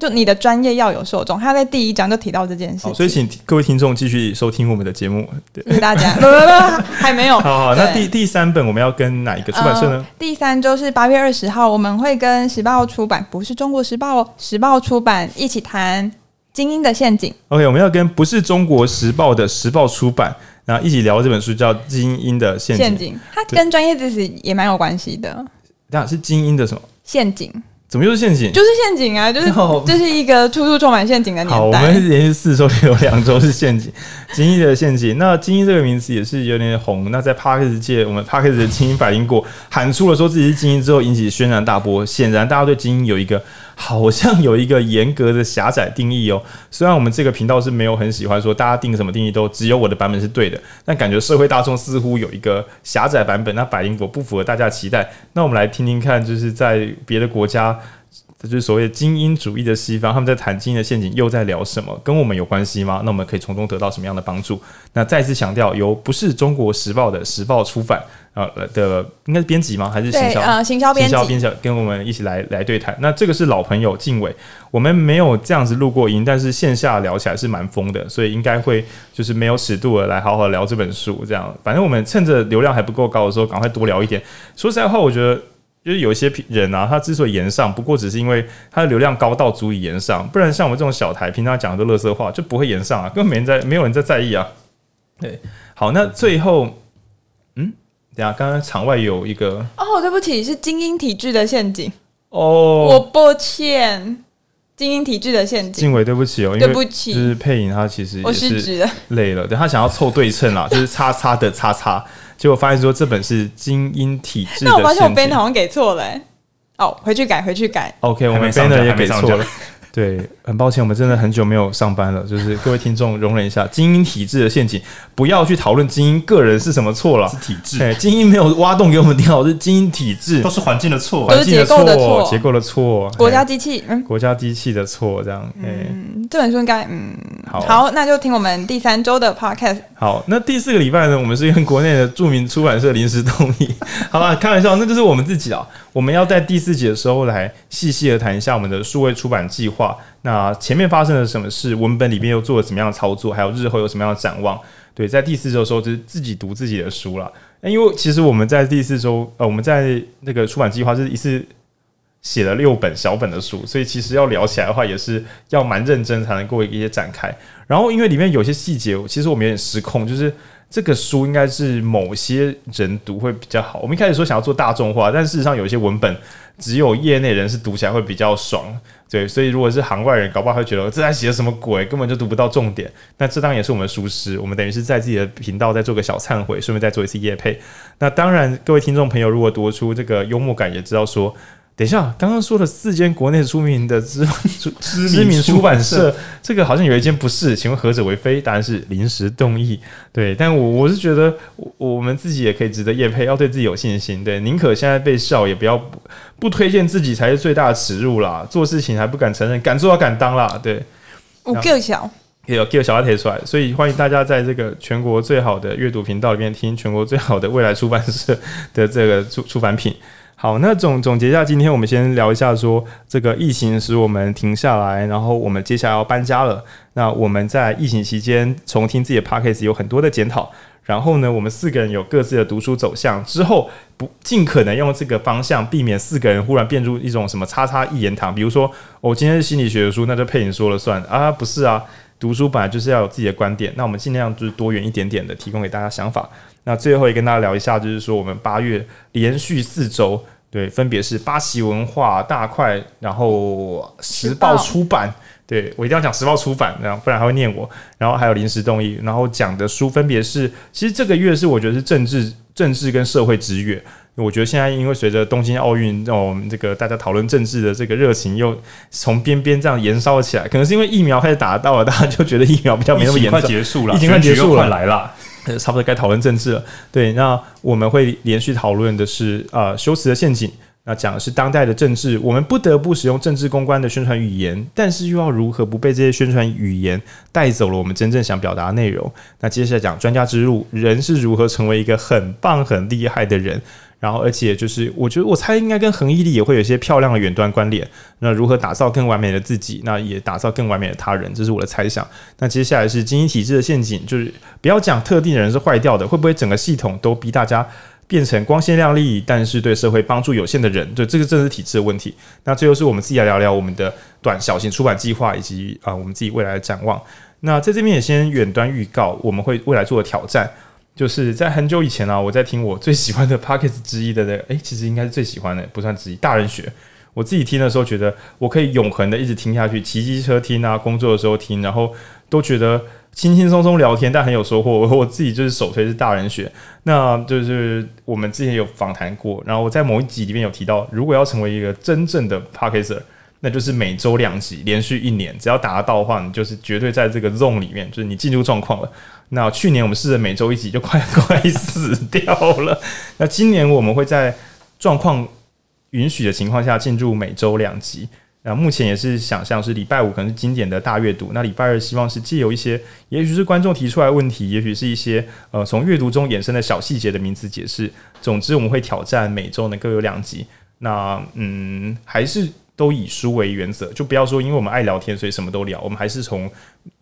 就你的专业要有受众，他在第一章就提到这件事情，所以请各位听众继续收听我们的节目。对，大家。还没有。好，好，那第第三本我们要跟哪一个出版社呢？呃、第三周是八月二十号，我们会跟时报出版，不是中国时报哦，时报出版一起谈《精英的陷阱》。OK，我们要跟不是中国时报的时报出版，然后一起聊这本书，叫《精英的陷阱》。陷阱，它跟专业知识也蛮有关系的。那是精英的什么？陷阱。怎么又是陷阱？就是陷阱啊！就是 这是一个处处充满陷阱的年代。好，我们连续四周有两周是陷阱，精英的陷阱。那精英这个名词也是有点红。那在 Podcast 界，我们 Podcast 的精英反映过喊出了说自己是精英之后，引起轩然大波。显然，大家对精英有一个。好像有一个严格的狭窄定义哦。虽然我们这个频道是没有很喜欢说大家定什么定义都只有我的版本是对的，但感觉社会大众似乎有一个狭窄版本。那百灵果不符合大家期待。那我们来听听看，就是在别的国家，就是所谓精英主义的西方，他们在谈精英的陷阱又在聊什么？跟我们有关系吗？那我们可以从中得到什么样的帮助？那再次强调，由不是中国时报的时报出版。呃的应该是编辑吗？还是行销？呃，行销编辑，编辑跟我们一起来来对谈。那这个是老朋友静伟，我们没有这样子录过音，但是线下聊起来是蛮疯的，所以应该会就是没有尺度的来好好聊这本书。这样，反正我们趁着流量还不够高的时候，赶快多聊一点。说实在话，我觉得就是有一些人啊，他之所以延上，不过只是因为他的流量高到足以延上，不然像我们这种小台，平常讲的都乐色话，就不会延上啊，根本没人在，没有人在在意啊。对，好，那最后，嗯。等下，刚刚场外有一个哦，对不起，是精英体制的陷阱。哦，我抱歉，精英体制的陷阱，静伟，对不起哦，对不起，就是配音他其实也是累了，了等他想要凑对称啦，就是叉叉的叉叉，结果发现说这本是精英体制，那我发现我 banner 好像给错了，哦，回去改，回去改，OK，我们 banner 也给错了。对，很抱歉，我们真的很久没有上班了。就是各位听众容忍一下，精英体制的陷阱，不要去讨论精英个人是什么错了，是体制。对，精英没有挖洞给我们跳，是精英体制，都是环境的错，环境的错，结构的错，国家机器，嗯，国家机器的错，这样。嗯，这本书应该，嗯，好，好，那就听我们第三周的 podcast。好，那第四个礼拜呢，我们是跟国内的著名出版社临时动议。好了，开玩笑，那就是我们自己啊。我们要在第四集的时候来细细的谈一下我们的数位出版计划。那前面发生了什么事？文本里面又做了什么样的操作？还有日后有什么样的展望？对，在第四周的时候就是自己读自己的书了。那因为其实我们在第四周，呃，我们在那个出版计划是一次写了六本小本的书，所以其实要聊起来的话，也是要蛮认真才能够一些展开。然后因为里面有些细节，其实我们有点失控，就是。这个书应该是某些人读会比较好。我们一开始说想要做大众化，但事实上有一些文本只有业内人士读起来会比较爽，对。所以如果是行外人，搞不好会觉得这在写什么鬼，根本就读不到重点。那这当然也是我们的疏失，我们等于是在自己的频道再做个小忏悔，顺便再做一次业配。那当然，各位听众朋友如果读出这个幽默感，也知道说。等一下，刚刚说的四间国内出名的知 知名出版社，这个好像有一间不是，请问何者为非？答案是临时动议。对，但我我是觉得，我们自己也可以值得业配，要对自己有信心。对，宁可现在被笑，也不要不，不推荐自己才是最大的耻辱啦。做事情还不敢承认，敢做要敢当啦。对，我够小，有够小要提出来，所以欢迎大家在这个全国最好的阅读频道里面听全国最好的未来出版社的这个出出版品。好，那总总结一下，今天我们先聊一下说，这个疫情使我们停下来，然后我们接下来要搬家了。那我们在疫情期间重听自己的 Podcast 有很多的检讨，然后呢，我们四个人有各自的读书走向，之后不尽可能用这个方向，避免四个人忽然变出一种什么叉叉一言堂。比如说，我、今天是心理学的书，那就配你说了算啊？不是啊，读书本来就是要有自己的观点，那我们尽量就是多元一点点的提供给大家想法。那最后也跟大家聊一下，就是说我们八月连续四周，对，分别是八旗文化、大块，然后时报出版，对，我一定要讲时报出版，然后不然还会念我。然后还有临时动议，然后讲的书分别是，其实这个月是我觉得是政治、政治跟社会之月。我觉得现在因为随着东京奥运，让我们这个大家讨论政治的这个热情又从边边这样延烧起来，可能是因为疫苗开始打到了，大家就觉得疫苗比较没那么严重，快结束了，疫情快结束了，来了。差不多该讨论政治了。对，那我们会连续讨论的是呃修辞的陷阱。那讲的是当代的政治，我们不得不使用政治公关的宣传语言，但是又要如何不被这些宣传语言带走了我们真正想表达的内容？那接下来讲专家之路，人是如何成为一个很棒很厉害的人？然后，而且就是，我觉得我猜应该跟恒毅力也会有一些漂亮的远端关联。那如何打造更完美的自己？那也打造更完美的他人，这是我的猜想。那接下来是精英体制的陷阱，就是不要讲特定的人是坏掉的，会不会整个系统都逼大家变成光鲜亮丽，但是对社会帮助有限的人？对，这个正是体制的问题。那最后是我们自己来聊聊我们的短小型出版计划，以及啊、我们自己未来的展望。那在这边也先远端预告，我们会未来做的挑战。就是在很久以前啊，我在听我最喜欢的 Podcast 之一的那个，诶，其实应该是最喜欢的，不算之一。大人学，我自己听的时候觉得我可以永恒的一直听下去，骑机车听啊，工作的时候听，然后都觉得轻轻松松聊天，但很有收获。我 我自己就是首推是大人学，那就是我们之前有访谈过，然后我在某一集里面有提到，如果要成为一个真正的 Podcaster，那就是每周两集，连续一年，只要达到的话，你就是绝对在这个 zone 里面，就是你进入状况了。那去年我们试着每周一集，就快快死掉了。那今年我们会在状况允许的情况下进入每周两集。那目前也是想象是礼拜五可能是经典的大阅读，那礼拜二希望是借由一些，也许是观众提出来问题，也许是一些呃从阅读中衍生的小细节的名词解释。总之我们会挑战每周能够有两集。那嗯，还是都以书为原则，就不要说因为我们爱聊天，所以什么都聊。我们还是从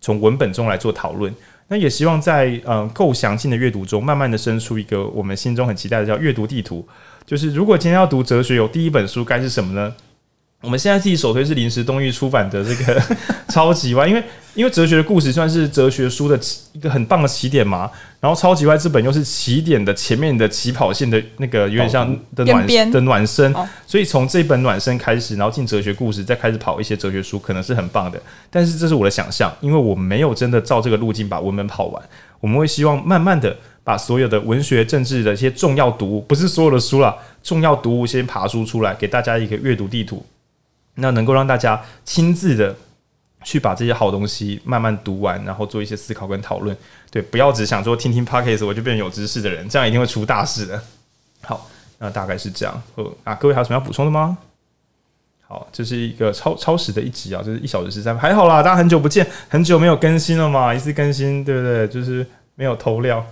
从文本中来做讨论。那也希望在嗯够详尽的阅读中，慢慢的生出一个我们心中很期待的叫阅读地图。就是如果今天要读哲学，有第一本书该是什么呢？我们现在自己首推是临时东域出版的这个 超级歪，因为因为哲学的故事算是哲学书的一个很棒的起点嘛。然后超级歪这本又是起点的前面的起跑线的那个有点像的暖的暖身，所以从这本暖身开始，然后进哲学故事，再开始跑一些哲学书，可能是很棒的。但是这是我的想象，因为我没有真的照这个路径把文本跑完。我们会希望慢慢的把所有的文学、政治的一些重要读物，不是所有的书啦，重要读物先爬书出来，给大家一个阅读地图。那能够让大家亲自的去把这些好东西慢慢读完，然后做一些思考跟讨论。对，不要只想说听听 Podcast 我就变成有知识的人，这样一定会出大事的。好，那大概是这样。呃，啊，各位还有什么要补充的吗？好，这是一个超超时的一集啊，就是一小时十三分，还好啦，大家很久不见，很久没有更新了嘛，一次更新，对不对？就是没有偷料。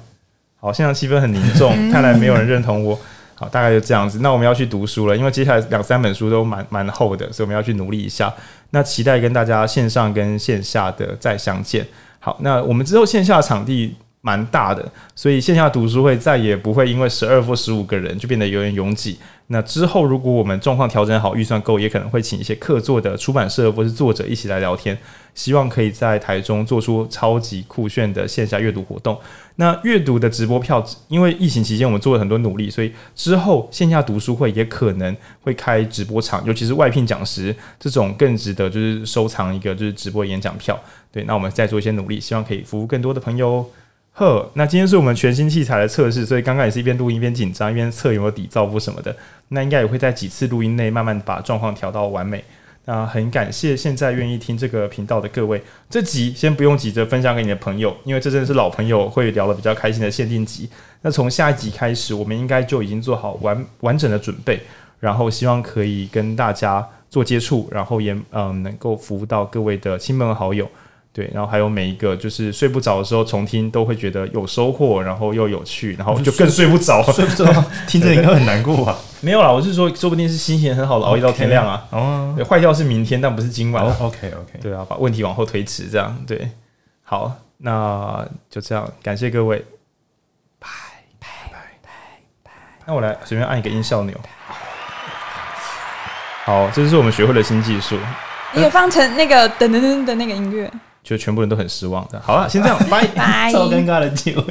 好，现在气氛很凝重，看来没有人认同我。好，大概就这样子。那我们要去读书了，因为接下来两三本书都蛮蛮厚的，所以我们要去努力一下。那期待跟大家线上跟线下的再相见。好，那我们之后线下场地蛮大的，所以线下读书会再也不会因为十二或十五个人就变得有点拥挤。那之后，如果我们状况调整好，预算够，也可能会请一些客座的出版社或是作者一起来聊天，希望可以在台中做出超级酷炫的线下阅读活动。那阅读的直播票，因为疫情期间我们做了很多努力，所以之后线下读书会也可能会开直播场，尤其是外聘讲师这种更值得就是收藏一个就是直播演讲票。对，那我们再做一些努力，希望可以服务更多的朋友。呵，那今天是我们全新器材的测试，所以刚刚也是一边录音一边紧张，一边测有没有底噪波什么的。那应该也会在几次录音内慢慢把状况调到完美。那很感谢现在愿意听这个频道的各位。这集先不用急着分享给你的朋友，因为这真的是老朋友会聊得比较开心的限定集。那从下一集开始，我们应该就已经做好完完整的准备，然后希望可以跟大家做接触，然后也嗯能够服务到各位的亲朋好友。对，然后还有每一个就是睡不着的时候重听都会觉得有收获，然后又有趣，然后就更 睡不着，睡不着，听着应该很难过吧？没有啦，我是说，说不定是心情很好的熬夜到天亮啊。哦，对，坏掉是明天，但不是今晚。哦，OK OK，对啊，把问题往后推迟，这样对。好，那就这样，感谢各位，拜拜拜拜拜。那我来随便按一个音效钮。好，这就是我们学会的新技术。你也放成那个噔噔噔的那个音乐。就全部人都很失望的。好了，先这样，拜拜。超尴尬的结尾。